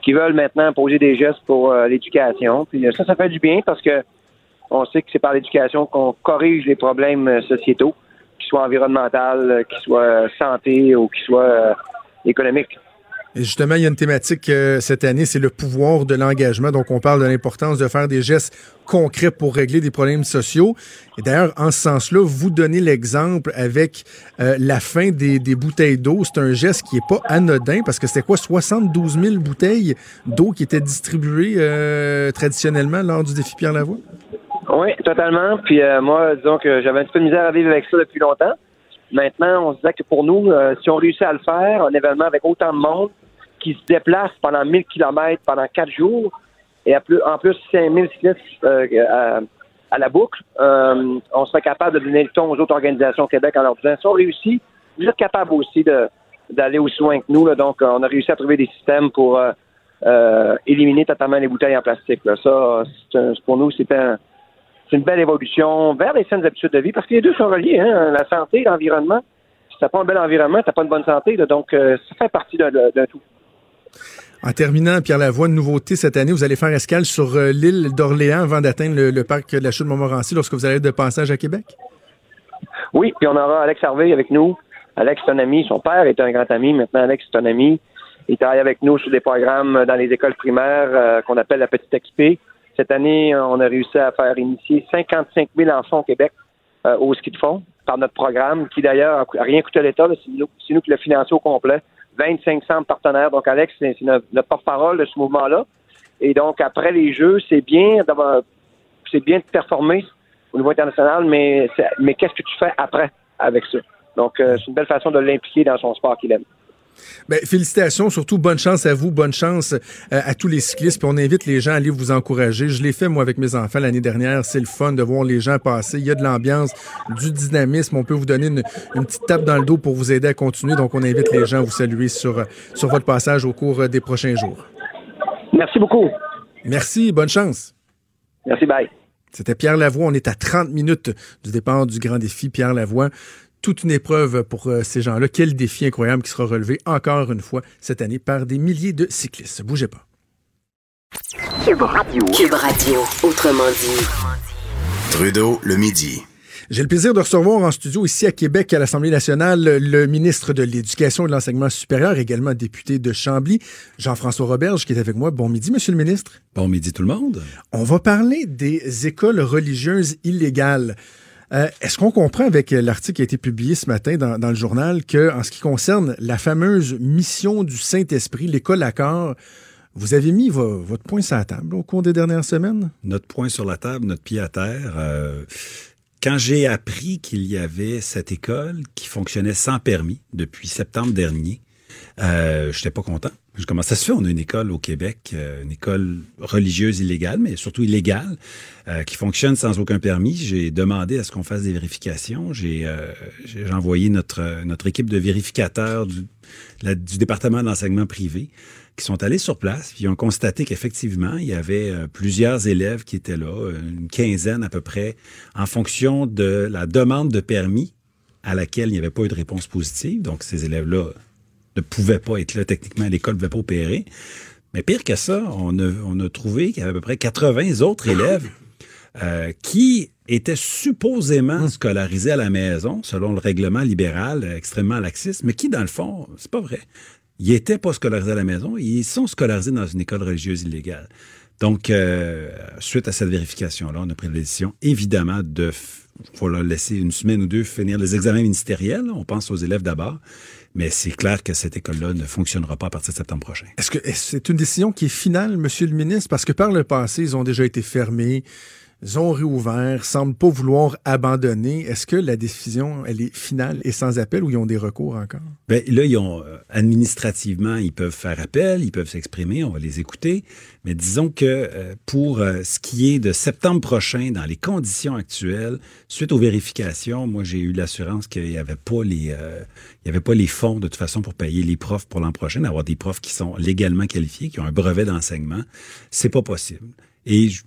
qui veulent maintenant poser des gestes pour l'éducation. Puis ça, ça fait du bien parce que on sait que c'est par l'éducation qu'on corrige les problèmes sociétaux, qu'ils soient environnementaux, qu'ils soient santé ou qu'ils soient économiques. Justement, il y a une thématique euh, cette année, c'est le pouvoir de l'engagement. Donc, on parle de l'importance de faire des gestes concrets pour régler des problèmes sociaux. Et d'ailleurs, en ce sens-là, vous donnez l'exemple avec euh, la fin des, bouteilles d'eau. C'est un geste qui est pas anodin parce que c'était quoi, 72 000 bouteilles d'eau qui étaient distribuées euh, traditionnellement lors du défi Pierre Lavoie? Oui, totalement. Puis moi, disons que j'avais un petit peu de misère à vivre avec ça depuis longtemps. Maintenant, on se disait que pour nous, si on réussit à le faire, un événement avec autant de monde qui se déplace pendant 1000 kilomètres pendant quatre jours, et en plus 5000 cyclistes euh, à, la boucle, euh, on serait capable de donner le ton aux autres organisations au Québec en leur disant, si on réussit, vous êtes capable aussi d'aller aussi loin que nous. donc, on a réussi à trouver des systèmes pour euh, éliminer totalement les bouteilles en plastique. Ça, un- pour nous, c'est un, une belle évolution vers les saines habitudes de vie parce que les deux sont reliés, hein, la santé, l'environnement. Si t'as pas un bel environnement, t'as pas une bonne santé, donc ça fait partie d'un tout. En terminant, Pierre Lavoie, une nouveauté cette année, vous allez faire escale sur euh, l'île d'Orléans avant d'atteindre le, le parc de la Chute Montmorency lorsque vous allez de passage à Québec? Oui, puis on aura Alex Harvey avec nous. Alex est un ami, son père est un grand ami, maintenant Alex est un ami. Il travaille avec nous sur des programmes dans les écoles primaires euh, qu'on appelle la Petite XP. Cette année, on a réussi à faire initier 55 000 enfants au Québec euh, au ski de fond par notre programme, qui d'ailleurs a rien coûté à l'État, c'est nous, qui l'a financé au complet. 25 centres partenaires. Donc, Alex, c'est notre porte-parole de ce mouvement-là. Et donc, après les Jeux, c'est bien d'avoir, c'est bien de performer au niveau international, mais, mais qu'est-ce que tu fais après avec ça? Donc, euh, c'est une belle façon de l'impliquer dans son sport qu'il aime. Ben, félicitations, surtout bonne chance à vous, bonne chance euh, à tous les cyclistes. Puis on invite les gens à aller vous encourager. Je l'ai fait moi avec mes enfants l'année dernière. C'est le fun de voir les gens passer. Il y a de l'ambiance, du dynamisme. On peut vous donner une, une petite tape dans le dos pour vous aider à continuer. Donc on invite les gens à vous saluer sur, sur votre passage au cours euh, des prochains jours. Merci beaucoup. Merci, bonne chance. Merci, bye. C'était Pierre Lavoie. On est à 30 minutes du départ du grand défi Pierre Lavoie. Toute une épreuve pour euh, ces gens-là. Quel défi incroyable qui sera relevé encore une fois cette année par des milliers de cyclistes. Bougez pas. Cube Radio. Cube Radio, autrement dit. Trudeau, le midi. J'ai le plaisir de recevoir en studio ici à Québec, à l'Assemblée nationale, le ministre de l'Éducation et de l'Enseignement supérieur, également député de Chambly, Jean-François Roberge, qui est avec moi. Bon midi, Monsieur le ministre. Bon midi tout le monde. On va parler des écoles religieuses illégales. Euh, Est-ce qu'on comprend avec l'article qui a été publié ce matin dans, le journal que, en ce qui concerne la fameuse mission du Saint-Esprit, l'école Accord, vous avez mis vo- votre point sur la table au cours des dernières semaines? Notre point sur la table, notre pied à terre. euh, quand j'ai appris qu'il y avait cette école qui fonctionnait sans permis depuis septembre dernier, euh, j'étais pas content. Comment ça se fait On a une école au Québec, euh, une école religieuse illégale, mais surtout illégale, euh, qui fonctionne sans aucun permis. J'ai demandé à ce qu'on fasse des vérifications. J'ai euh, envoyé notre notre équipe de vérificateurs du, la- du département d'enseignement privé qui sont allés sur place, puis ils ont constaté qu'effectivement, il y avait euh, plusieurs élèves qui étaient là, euh, une quinzaine à peu près, en fonction de la demande de permis à laquelle il n'y avait pas eu de réponse positive. Donc, ces élèves-là ne pouvaient pas être là techniquement, l'école ne pouvait pas opérer. Mais pire que ça, on a, on a trouvé qu'il y avait à peu près 80 autres élèves euh, qui étaient supposément scolarisés à la maison, selon le règlement libéral euh, extrêmement laxiste, mais qui, dans le fond, c'est pas vrai. Ils étaient pas scolarisés à la maison, ils sont scolarisés dans une école religieuse illégale. Donc, euh, suite à cette vérification-là, on a pris la décision, évidemment, de faut leur laisser une semaine ou deux finir les examens ministériels. On pense aux élèves d'abord. Mais c'est clair que cette école-là ne fonctionnera pas à partir de septembre prochain. Est-ce que c'est une décision qui est finale, Monsieur le ministre? Parce que par le passé, ils ont déjà été fermés. Ils ont réouvert, semblent pas vouloir abandonner. Est-ce que la décision, elle est finale et sans appel ou ils ont des recours encore? Bien, là, ils ont, euh, administrativement, ils peuvent faire appel, ils peuvent s'exprimer, on va les écouter. Mais disons que euh, pour euh, ce qui est de septembre prochain, dans les conditions actuelles, suite aux vérifications, moi, j'ai eu l'assurance qu'il n'y avait pas les, avait pas les fonds de toute façon pour payer les profs pour l'an prochain, d'avoir des profs qui sont légalement qualifiés, qui ont un brevet d'enseignement. C'est pas possible. Et je,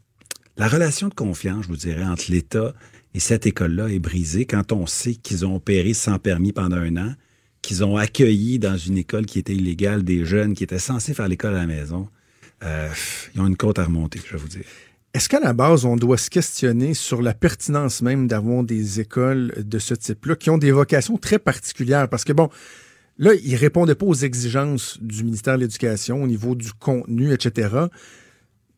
la relation de confiance, je vous dirais, entre l'État et cette école-là est brisée quand on sait qu'ils ont opéré sans permis pendant un an, qu'ils ont accueilli dans une école qui était illégale des jeunes qui étaient censés faire l'école à la maison. Euh, ils ont une côte à remonter, je vais vous dire. Est-ce qu'à la base, on doit se questionner sur la pertinence même d'avoir des écoles de ce type-là qui ont des vocations très particulières? Parce que, bon, là, ils ne répondaient pas aux exigences du ministère de l'Éducation au niveau du contenu, etc.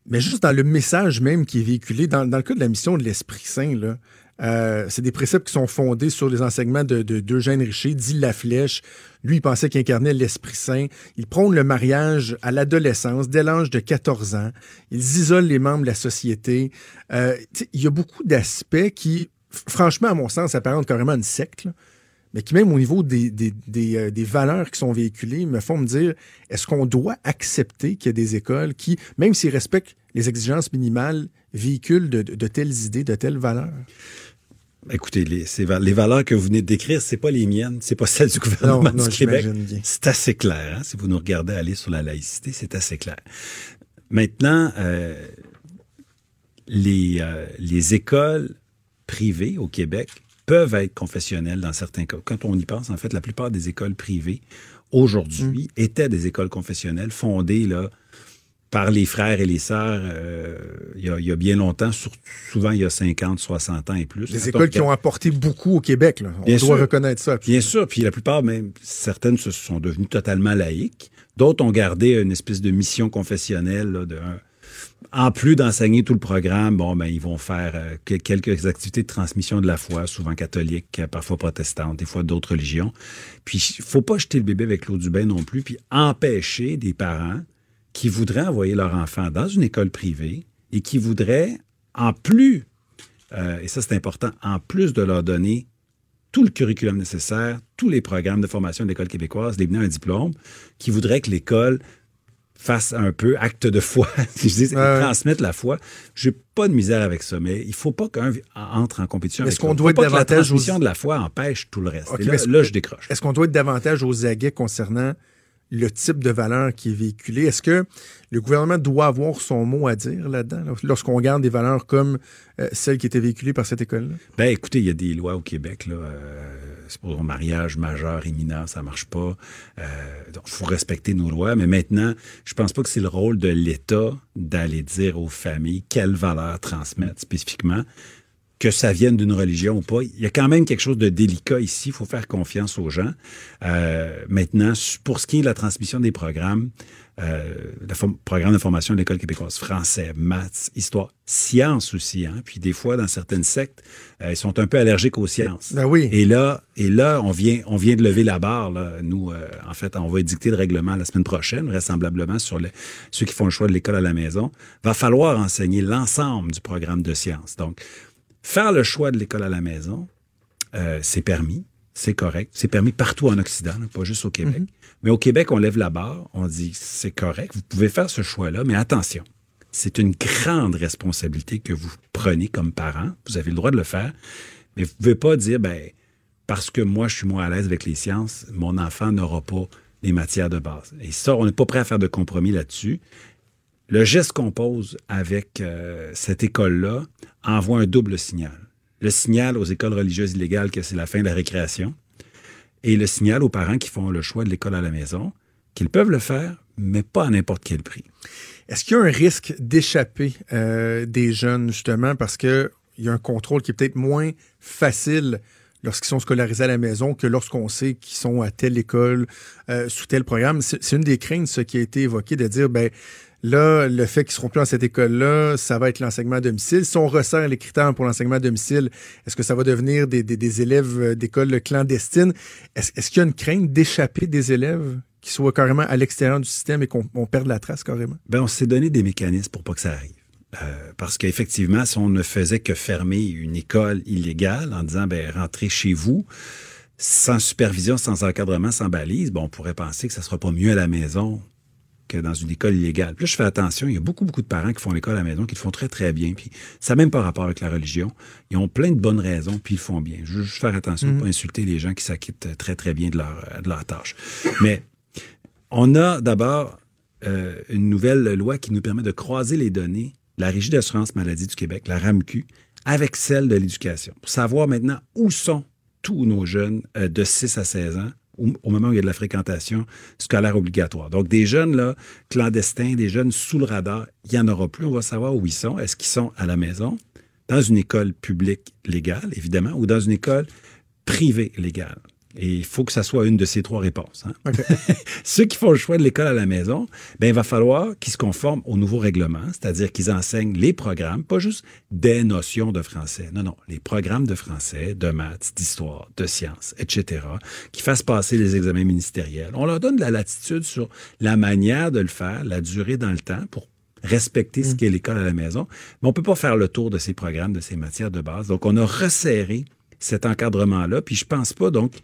Mais juste dans le message même qui est véhiculé, dans, le cas de la mission de l'Esprit Saint, là, euh, c'est des préceptes qui sont fondés sur les enseignements de, d'Eugène Richer, dit La Flèche. Lui, il pensait qu'il incarnait l'Esprit Saint. Il prône le mariage à l'adolescence, dès l'âge de 14 ans. Ils isolent les membres de la société. Euh, il y a beaucoup d'aspects qui, franchement, à mon sens, apparentent carrément une secte. Là mais qui même au niveau des, des, des, euh, des, valeurs qui sont véhiculées me font me dire, est-ce qu'on doit accepter qu'il y a des écoles qui, même s'ils respectent les exigences minimales, véhiculent de, de, telles idées, de telles valeurs? Écoutez, les, les valeurs que vous venez de décrire, c'est pas les miennes, c'est pas celles du gouvernement du Québec. C'est assez clair. Hein? Si vous nous regardez aller sur la laïcité, c'est assez clair. Maintenant, euh, les, euh, les écoles privées au Québec peuvent être confessionnelles dans certains cas. Quand on y pense, en fait, la plupart des écoles privées aujourd'hui mm. étaient des écoles confessionnelles fondées là, par les frères et les sœurs euh, il, y a, bien longtemps, souvent il y a 50, 60 ans et plus. Des écoles qui ont apporté beaucoup au Québec, là. on doit reconnaître ça. Bien sûr, puis la plupart, même certaines se sont devenues totalement laïques. D'autres ont gardé une espèce de mission confessionnelle de en plus d'enseigner tout le programme, bon, ben, ils vont faire euh, quelques activités de transmission de la foi, souvent catholique, parfois protestante, des fois d'autres religions. Puis, il faut pas jeter le bébé avec l'eau du bain non plus, puis empêcher des parents qui voudraient envoyer leur enfant dans une école privée et qui voudraient, en plus, euh, et ça c'est important, en plus de leur donner tout le curriculum nécessaire, tous les programmes de formation de l'école québécoise, les un diplôme, qui voudraient que l'école fasse un peu acte de foi, [laughs] si je dis, transmettre la foi. J'ai pas de misère avec ça, mais il faut pas qu'un entre en compétition. Est-ce qu'on doit être davantage que la transmission de la foi empêche tout le reste. là, je décroche. Est-ce qu'on doit être davantage aux aguets concernant le type de valeur qui est véhiculé. Est-ce que le gouvernement doit avoir son mot à dire là-dedans, lorsqu'on regarde des valeurs comme euh, celles qui étaient véhiculées par cette école-là? Ben, écoutez, il y a des lois au Québec, là. Euh, pour un mariage majeur, imminent, ça marche pas. Euh, faut respecter nos lois. Mais maintenant, je pense pas que c'est le rôle de l'État d'aller dire aux familles quelles valeurs transmettre spécifiquement que ça vienne d'une religion ou pas. Il y a quand même quelque chose de délicat ici. Il faut faire confiance aux gens. Euh, maintenant, pour ce qui est de la transmission des programmes, euh, le programme de formation de l'École québécoise, français, maths, histoire, sciences aussi. Hein? Puis des fois, dans certaines sectes, euh, ils sont un peu allergiques aux sciences. Ben oui. Et là, et là on, vient, on vient de lever la barre. Là. Nous, euh, en fait, on va édicter le règlement la semaine prochaine, vraisemblablement, sur ceux qui font le choix de l'école à la maison. Va falloir enseigner l'ensemble du programme de sciences. Donc, Faire le choix de l'école à la maison, c'est permis, c'est correct. C'est permis partout en Occident, pas juste au Québec. Mhm. Mais au Québec, on lève la barre, on dit c'est correct, vous pouvez faire ce choix-là, mais attention, c'est une grande responsabilité que vous prenez comme parent. Vous avez le droit de le faire, mais vous ne pouvez pas dire ben parce que moi je suis moins à l'aise avec les sciences, mon enfant n'aura pas les matières de base. Et ça, on n'est pas prêt à faire de compromis là-dessus. Le geste qu'on pose avec euh, cette école-là envoie un double signal. Le signal aux écoles religieuses illégales que c'est la fin de la récréation et le signal aux parents qui font le choix de l'école à la maison qu'ils peuvent le faire, mais pas à n'importe quel prix. Est-ce qu'il y a un risque d'échapper euh, des jeunes, justement, parce qu'il y a un contrôle qui est peut-être moins facile lorsqu'ils sont scolarisés à la maison que lorsqu'on sait qu'ils sont à telle école, euh, sous tel programme? C'est une des craintes, ce qui a été évoqué, de dire, ben Là, le fait qu'ils seront plus dans cette école-là, ça va être l'enseignement à domicile. Si on resserre les critères pour l'enseignement à domicile, est-ce que ça va devenir des, élèves d'école clandestines? Est-ce est qu'il y a une crainte d'échapper des élèves qui soient carrément à l'extérieur du système et qu'on perde la trace carrément? Ben, on s'est donné des mécanismes pour pas que ça arrive. Euh, parce qu'effectivement, si on ne faisait que fermer une école illégale en disant, ben, rentrez chez vous, sans supervision, sans encadrement, sans balise, bon, on pourrait penser que ça sera pas mieux à la maison dans une école illégale. Puis là, je fais attention, il y a beaucoup, beaucoup de parents qui font l'école à la maison, qui le font très, très bien. Puis ça n'a même pas rapport avec la religion. Ils ont plein de bonnes raisons, puis ils le font bien. Je veux juste faire attention de ne pas insulter les gens qui s'acquittent très, très bien de leur, de leur tâche. Mais on a d'abord euh, une nouvelle loi qui nous permet de croiser les données de la Régie d'assurance maladie du Québec, la RAMQ, avec celle de l'éducation, pour savoir maintenant où sont tous nos jeunes euh, de 6 à 16 ans au, moment où il y a de la fréquentation scolaire obligatoire. Donc, des jeunes là, clandestins, des jeunes sous le radar, il n'y en aura plus. On va savoir où ils sont. Est-ce qu'ils sont à la maison, dans une école publique légale, évidemment, ou dans une école privée légale? Et il faut que ça soit une de ces trois réponses. Hein. [laughs] Ceux qui font le choix de l'école à la maison, ben, il va falloir qu'ils se conforment au nouveau règlement, c'est-à-dire qu'ils enseignent les programmes, pas juste des notions de français. Non, non, les programmes de français, de maths, d'histoire, de sciences, etc., qui fassent passer les examens ministériels. On leur donne de la latitude sur la manière de le faire, la durée dans le temps pour respecter ce mm. qu'est l'école à la maison. Mais on peut pas faire le tour de ces programmes, de ces matières de base. Donc, on a resserré cet encadrement-là. Puis je pense pas, donc,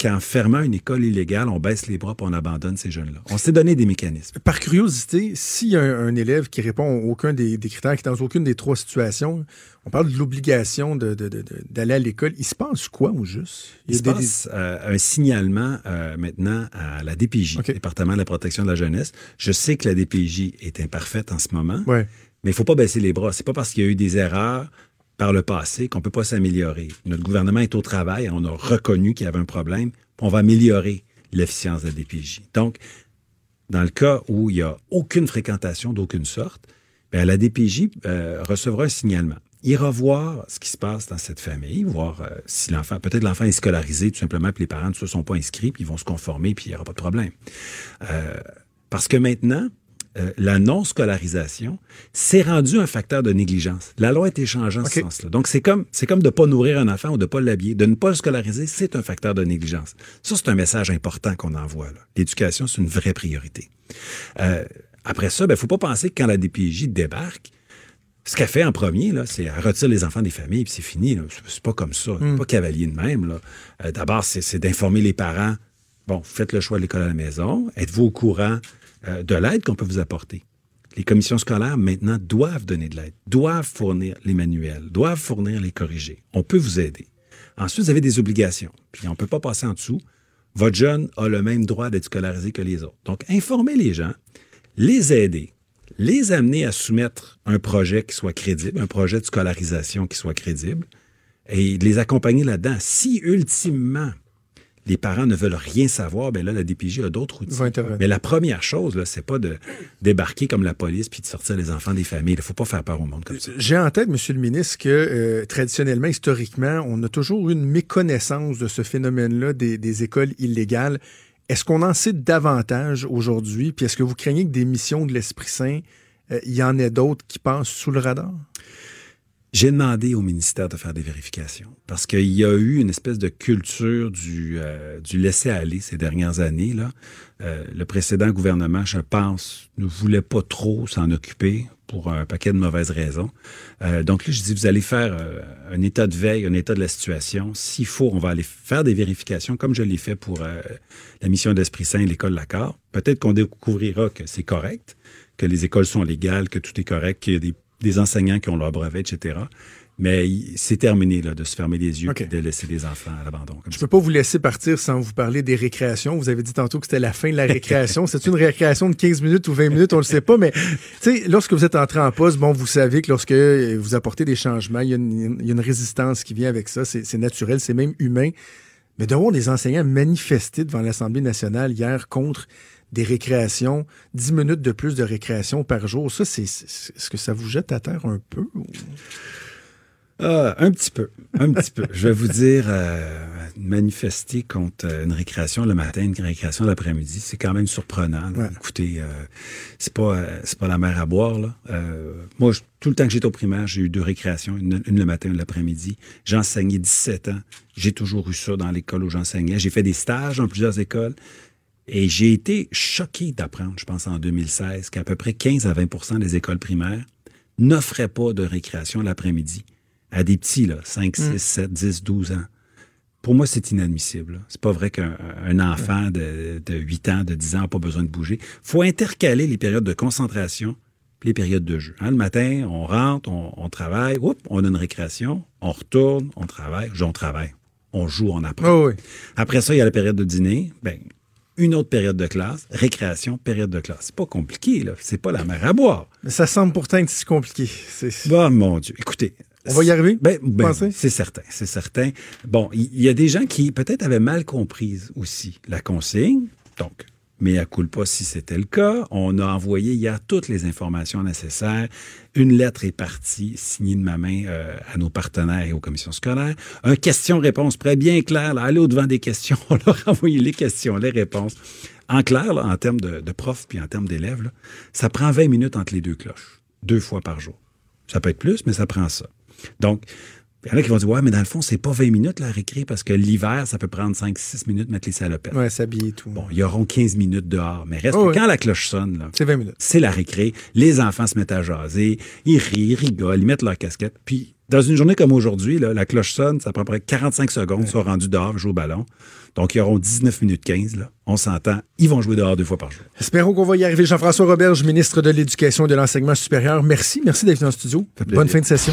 qu'en fermant une école illégale, on baisse les bras et on abandonne ces jeunes-là. On s'est donné des mécanismes. Par curiosité, s'il y a un, élève qui répond à aucun des, critères, qui est dans aucune des trois situations, on parle de l'obligation d'aller à l'école. Il se passe quoi au juste? Il, se passe euh, un signalement euh, maintenant à la DPJ, Département de la protection de la jeunesse. Je sais que la DPJ est imparfaite en ce moment, mais il faut pas baisser les bras. C'est pas parce qu'il y a eu des erreurs par le passé qu'on ne peut pas s'améliorer. Notre gouvernement est au travail, on a reconnu qu'il y avait un problème, on va améliorer l'efficience de la DPJ. Donc, dans le cas où il n'y a aucune fréquentation d'aucune sorte, bien, la DPJ euh, recevra un signalement. Ira voir ce qui se passe dans cette famille, voir euh, si l'enfant, peut-être l'enfant est scolarisé tout simplement, puis les parents ne se sont pas inscrits, puis ils vont se conformer, puis il n'y aura pas de problème. Euh, parce que maintenant, euh, la non-scolarisation, c'est rendu un facteur de négligence. La loi a été changée en ce sens-là. Donc, c'est comme, c'est comme de ne pas nourrir un enfant ou de ne pas l'habiller. De ne pas le scolariser, c'est un facteur de négligence. Ça, c'est un message important qu'on envoie. L'éducation, c'est une vraie priorité. Euh, après ça, il ben, ne faut pas penser que quand la DPJ débarque, ce qu'elle fait en premier, là, c'est elle retire les enfants des familles, puis c'est fini. C'est pas comme ça. Hmm. pas cavalier de même. Euh, d'abord, c'est d'informer les parents. Bon, faites le choix de l'école à la maison. Êtes-vous au courant euh, de l'aide qu'on peut vous apporter. Les commissions scolaires, maintenant, doivent donner de l'aide, doivent fournir les manuels, doivent fournir les corrigés. On peut vous aider. Ensuite, vous avez des obligations. Puis on ne peut pas passer en dessous. Votre jeune a le même droit d'être scolarisé que les autres. Donc, informer les gens, les aider, les amener à soumettre un projet qui soit crédible, un projet de scolarisation qui soit crédible, et les accompagner là-dedans. Si ultimement les parents ne veulent rien savoir, bien là, la DPJ a d'autres outils. Mais la première chose, là, c'est pas de débarquer comme la police puis de sortir les enfants des familles. Il ne faut pas faire peur au monde comme ça. J'ai en tête, Monsieur le ministre, que euh, traditionnellement, historiquement, on a toujours eu une méconnaissance de ce phénomène-là des, écoles illégales. Est-ce qu'on en sait davantage aujourd'hui? Puis est-ce que vous craignez que des missions de l'Esprit Saint, euh, il y en ait d'autres qui passent sous le radar? J'ai demandé au ministère de faire des vérifications parce qu'il y a eu une espèce de culture du, euh, du laisser-aller ces dernières années. Euh, le précédent gouvernement, je pense, ne voulait pas trop s'en occuper pour un paquet de mauvaises raisons. Euh, donc là, je dis, vous allez faire un état de veille, un état de la situation. S'il faut, on va aller faire des vérifications, comme je l'ai fait pour la mission d'Esprit Saint et l'école Lacard. Peut-être qu'on découvrira que c'est correct, que les écoles sont légales, que tout est correct, qu'il y a des des enseignants qui ont leur brevet, etc. Mais c'est terminé là, de se fermer les yeux et de laisser les enfants à l'abandon. Je ça. peux pas vous laisser partir sans vous parler des récréations. Vous avez dit tantôt que c'était la fin de la récréation. C'est une récréation de 15 minutes ou 20 minutes, on le sait pas, mais tu sais, lorsque vous êtes entré en poste, bon, vous savez que lorsque vous apportez des changements, il y a une, il y a une résistance qui vient avec ça. C'est naturel, c'est même humain. Mais de voir des enseignants manifester devant l'Assemblée nationale hier contre des récréations, 10 minutes de plus de récréation par jour, ça, c'est, est-ce que ça vous jette à terre un peu? Ah, un petit peu, un petit peu. Je vais vous dire, euh, manifester contre euh, une récréation le matin, une récréation l'après-midi, c'est quand même surprenant. Ouais. Écoutez, euh, c'est pas, c'est pas la mer à boire là. Moi, je- tout le temps que j'étais au primaire, j'ai eu deux récréations, une, une le matin, une l'après-midi. J'ai enseigné 17 ans. J'ai toujours eu ça dans l'école où j'enseignais. J'ai fait des stages dans plusieurs écoles. Et j'ai été choqué d'apprendre, je pense en 2016, qu'à peu près 15 à 20% des écoles primaires n'offraient pas de récréation l'après-midi à des petits, là, 5, 6, 7, 10, 12 ans. Pour moi, c'est inadmissible. C'est pas vrai qu'un un enfant de, de 8 ans, de 10 ans n'a pas besoin de bouger. faut intercaler les périodes de concentration puis les périodes de jeu. Hein, le matin, on rentre, on, on travaille, oups, on a une récréation, on retourne, on travaille, on travaille. On joue, on apprend. Oh oui. Après ça, il y a la période de dîner. Ben, une autre période de classe, récréation, période de classe. C'est pas compliqué, là. C'est pas la mer à boire. Mais ça semble pourtant être si compliqué. Bah, mon Dieu. Écoutez. On va y arriver? Ben, ben, c'est certain, c'est certain. Bon, il y, a des gens qui peut-être avaient mal compris aussi la consigne. Donc, mais à pas si c'était le cas. On a envoyé hier toutes les informations nécessaires. Une lettre est partie, signée de ma main euh, à nos partenaires et aux commissions scolaires. Un question-réponse prêt bien clair. Là, aller au-devant des questions. [laughs] On leur a envoyé les questions, les réponses. En clair, là, en termes de, de profs puis en termes d'élèves, ça prend 20 minutes entre les deux cloches, deux fois par jour. Ça peut être plus, mais ça prend ça. Donc, il y en a qui vont dire, ouais, mais dans le fond, c'est pas 20 minutes la récré parce que l'hiver, ça peut prendre 5-6 minutes mettre les salopettes. Ouais, s'habiller et tout. Bon, ils auront 15 minutes dehors. Mais reste Oh, que quand la cloche sonne, là, C'est 20 minutes. c'est la récré. Les enfants se mettent à jaser, ils rient, ils rigolent, ils mettent leur casquette. Puis, dans une journée comme aujourd'hui, là, la cloche sonne, ça prend à peu près 45 secondes, ils sont rendus dehors, jouer au ballon. Donc, ils auront 19 minutes 15, là. On s'entend, ils vont jouer dehors deux fois par jour. Espérons qu'on va y arriver. Jean-François Roberge, ministre de l'Éducation et de l'Enseignement supérieur. Merci. Merci d'être venu en studio. Bonne fin de session.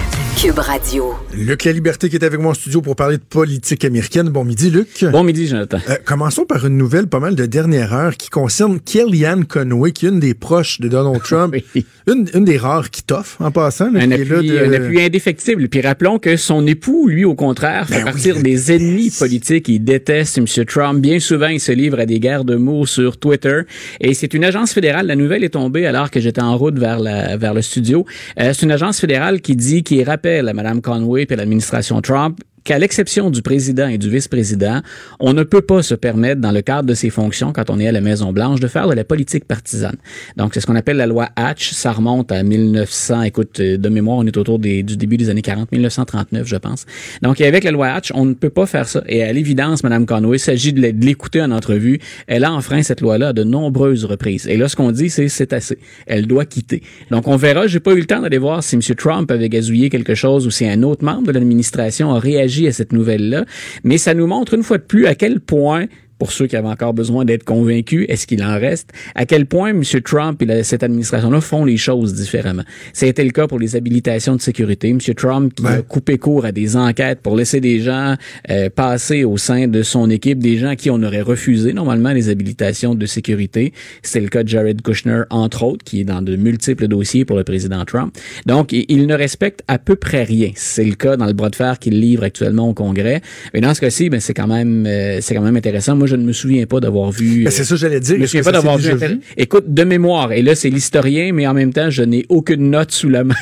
Cube Radio. Luc La Liberté qui est avec moi en studio pour parler de politique américaine. Bon midi, Luc. Bon midi, Jonathan. Euh, commençons par une nouvelle pas mal de dernière heure qui concerne Kellyanne Conway, qui est une des proches de Donald [laughs] Trump. Oui. une, une des rares qui t'offre en passant. là, Un appui, de- un appui indéfectible. Puis rappelons que son époux, lui, au contraire, fait Ben partir oui. des ennemis politiques. Il déteste M. Trump. Bien souvent, il se livre à des guerres de mots sur Twitter. Et c'est une agence fédérale. La nouvelle est tombée alors que j'étais en route vers, la, vers le studio. Euh, c'est une agence fédérale qui dit, qui rappelle à Mme Conway et l'administration Trump qu'à l'exception du président et du vice-président, on ne peut pas se permettre, dans le cadre de ses fonctions, quand on est à la Maison-Blanche, de faire de la politique partisane. Donc, c'est ce qu'on appelle la loi Hatch. Ça remonte à 1900. Écoute, euh, de mémoire, on est autour du début des années 40, 1939, je pense. Donc, avec la loi Hatch, on ne peut pas faire ça. Et à l'évidence, Mme Conway, il s'agit de l'écouter en entrevue. Elle a enfreint cette loi-là à de nombreuses reprises. Et là, ce qu'on dit, c'est c'est assez. Elle doit quitter. Donc, on verra. J'ai pas eu le temps d'aller voir si M. Trump avait gazouillé quelque chose ou si un autre membre de l'administration a réagi à cette nouvelle-là. Mais ça nous montre une fois de plus à quel point pour ceux qui avaient encore besoin d'être convaincus, est-ce qu'il en reste? À quel point M. Trump et la- cette administration-là font les choses différemment? Ça a été le cas pour les habilitations de sécurité. M. Trump qui a coupé court à des enquêtes pour laisser des gens euh, passer au sein de son équipe, des gens qui on aurait refusé normalement les habilitations de sécurité. C'était le cas de Jared Kushner, entre autres, qui est dans de multiples dossiers pour le président Trump. Donc, il, il ne respecte à peu près rien. C'est le cas dans le bras de fer qu'il livre actuellement au Congrès. Mais dans ce cas-ci, ben, c'est quand même, euh, c'est quand même intéressant. Moi, je ne me souviens pas d'avoir vu. Ben, c'est ça que j'allais dire. Je me Est-ce souviens pas d'avoir vu, Écoute, de mémoire, et là, c'est l'historien, mais en même temps, je n'ai aucune note sous la main. [laughs]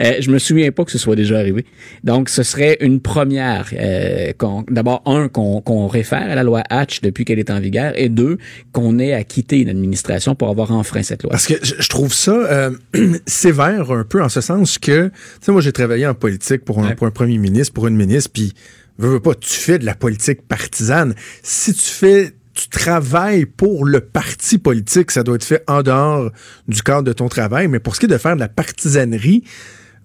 Euh, je me souviens pas que ce soit déjà arrivé. Donc, ce serait une première. euh, D'abord, un, qu'on réfère à la loi Hatch depuis qu'elle est en vigueur, et deux, qu'on ait à quitter une administration pour avoir enfreint cette loi. Parce que je, je trouve ça euh, [clears throat] sévère un peu en ce sens que, tu sais, moi j'ai travaillé en politique pour un, Ouais. pour un premier ministre, pour une ministre, puis veux, pas, tu fais de la politique partisane. Si tu fais, tu travailles pour le parti politique, ça doit être fait en dehors du cadre de ton travail. Mais pour ce qui est de faire de la partisanerie,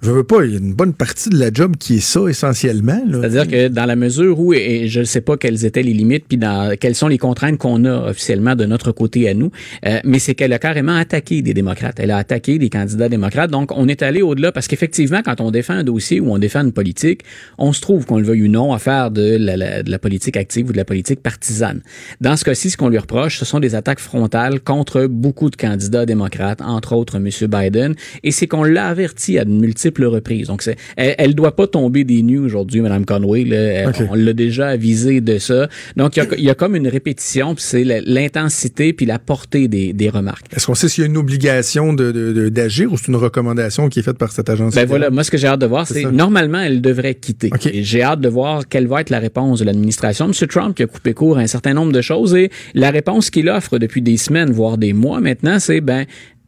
je veux pas, il y a une bonne partie de la job qui est ça essentiellement. C'est-à-dire que dans la mesure où, et je ne sais pas quelles étaient les limites, puis dans quelles sont les contraintes qu'on a officiellement de notre côté à nous, euh, mais c'est qu'elle a carrément attaqué des démocrates. Elle a attaqué des candidats démocrates. Donc, on est allé au-delà parce qu'effectivement, quand on défend un dossier ou on défend une politique, on se trouve, qu'on le veuille ou non, à faire de la, la- de la politique active ou de la politique partisane. Dans ce cas-ci, ce qu'on lui reproche, ce sont des attaques frontales contre beaucoup de candidats démocrates, entre autres M. Biden, et c'est qu'on l'a averti à de multiples reprises. Donc, c'est, elle, elle doit pas tomber des nues aujourd'hui, Mme Conway. là. On l'a déjà avisé de ça. Donc, il y a, il y a comme une répétition, puis c'est l'intensité puis la portée des, des remarques. Est-ce qu'on sait s'il y a une obligation de- de- de- d'agir ou c'est une recommandation qui est faite par cette agence? Ben voilà, moi ce que j'ai hâte de voir, C'est normalement elle devrait quitter. Et J'ai hâte de voir quelle va être la réponse de l'administration. M. Trump qui a coupé court à un certain nombre de choses et la réponse qu'il offre depuis des semaines, voire des mois maintenant, c'est ben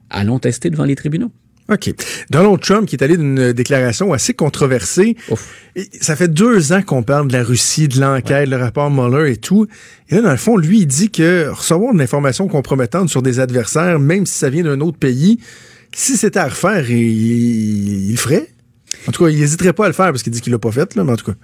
allons tester devant les tribunaux. OK. Donald Trump qui est allé d'une déclaration assez controversée. Et ça fait deux ans qu'on parle de la Russie, de l'enquête, le rapport Mueller et tout. Et là, dans le fond, lui, il dit que recevoir de l'information compromettante sur des adversaires, même si ça vient d'un autre pays, si c'était à refaire, il, il le ferait. En tout cas, il n'hésiterait pas à le faire parce qu'il dit qu'il l'a pas fait, là, mais en tout cas.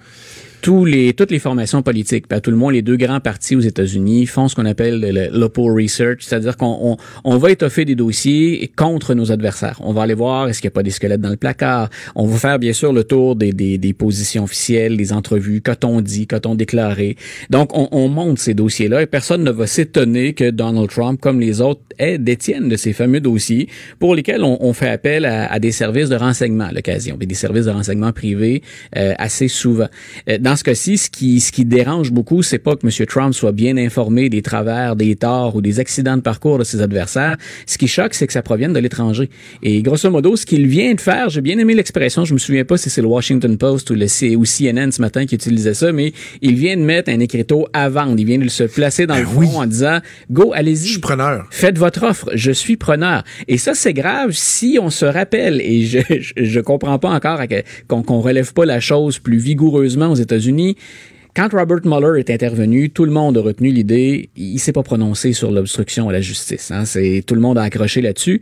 Les, toutes les formations politiques, ben, tout le monde, les deux grands partis aux États-Unis font ce qu'on appelle le, le Local Research, c'est-à-dire qu'on on, on va étoffer des dossiers contre nos adversaires. On va aller voir est-ce qu'il n'y a pas des squelettes dans le placard. On va faire bien sûr le tour des, des, des positions officielles, des entrevues, qu'a-t-on dit, qu'a-t-on déclaré. Donc, on, on monte ces dossiers-là et personne ne va s'étonner que Donald Trump, comme les autres, ait, détiennent de ces fameux dossiers pour lesquels on, on fait appel à, à des services de renseignement à l'occasion, des services de renseignement privés euh, assez souvent. Euh, dans ce cas-ci, ce qui, ce qui dérange beaucoup, c'est pas que M. Trump soit bien informé des travers, des torts ou des accidents de parcours de ses adversaires. Ce qui choque, c'est que ça provienne de l'étranger. Et grosso modo, ce qu'il vient de faire, j'ai bien aimé l'expression, je me souviens pas si c'est le Washington Post ou le C ou CNN ce matin qui utilisait ça, mais il vient de mettre un écriteau à vendre. Il vient de se placer dans le fond en disant, go, allez-y. Je suis preneur. Faites votre offre, je suis preneur. Et ça, c'est grave si on se rappelle, et je je, je comprends pas encore qu'on qu'on relève pas la chose plus vigoureusement aux États-Unis. Quand Robert Mueller est intervenu, tout le monde a retenu l'idée, il s'est pas prononcé sur l'obstruction à la justice. Hein, c'est tout le monde a accroché là-dessus.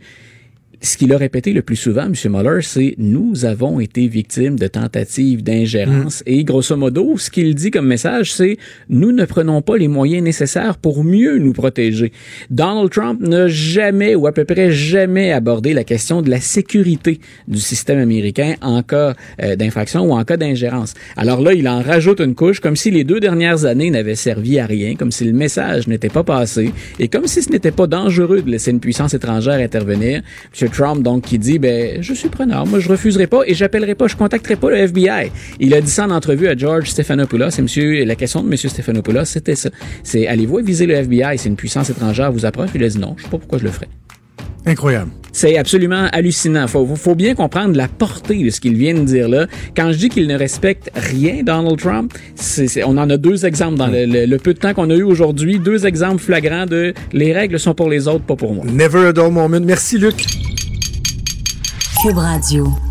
Ce qu'il a répété le plus souvent, M. Mueller, c'est nous avons été victimes de tentatives d'ingérence. Et grosso modo, ce qu'il dit comme message, c'est nous ne prenons pas les moyens nécessaires pour mieux nous protéger. Donald Trump n'a jamais ou à peu près jamais abordé la question de la sécurité du système américain en cas euh, d'infraction ou en cas d'ingérence. Alors là, il en rajoute une couche comme si les deux dernières années n'avaient servi à rien, comme si le message n'était pas passé et comme si ce n'était pas dangereux de laisser une puissance étrangère intervenir. M. Trump, donc, qui dit, ben, je suis preneur, moi, je refuserai pas et j'appellerai pas, je contacterai pas le FBI. Il a dit ça en entrevue à George Stephanopoulos et monsieur, la question de M. Stephanopoulos, c'était ça. C'est, allez-vous viser le FBI si une puissance étrangère vous approche? Il a dit non, je sais pas pourquoi je le ferais. Incroyable. C'est absolument hallucinant. Faut, faut- bien comprendre la portée de ce qu'il vient de dire là. Quand je dis qu'il ne respecte rien, Donald Trump, c'est- c'est- on en a deux exemples dans le, le- le peu de temps qu'on a eu aujourd'hui. Deux exemples flagrants de les règles sont pour les autres, pas pour moi. Never a dull moment. Merci, Luc. Cube Radio.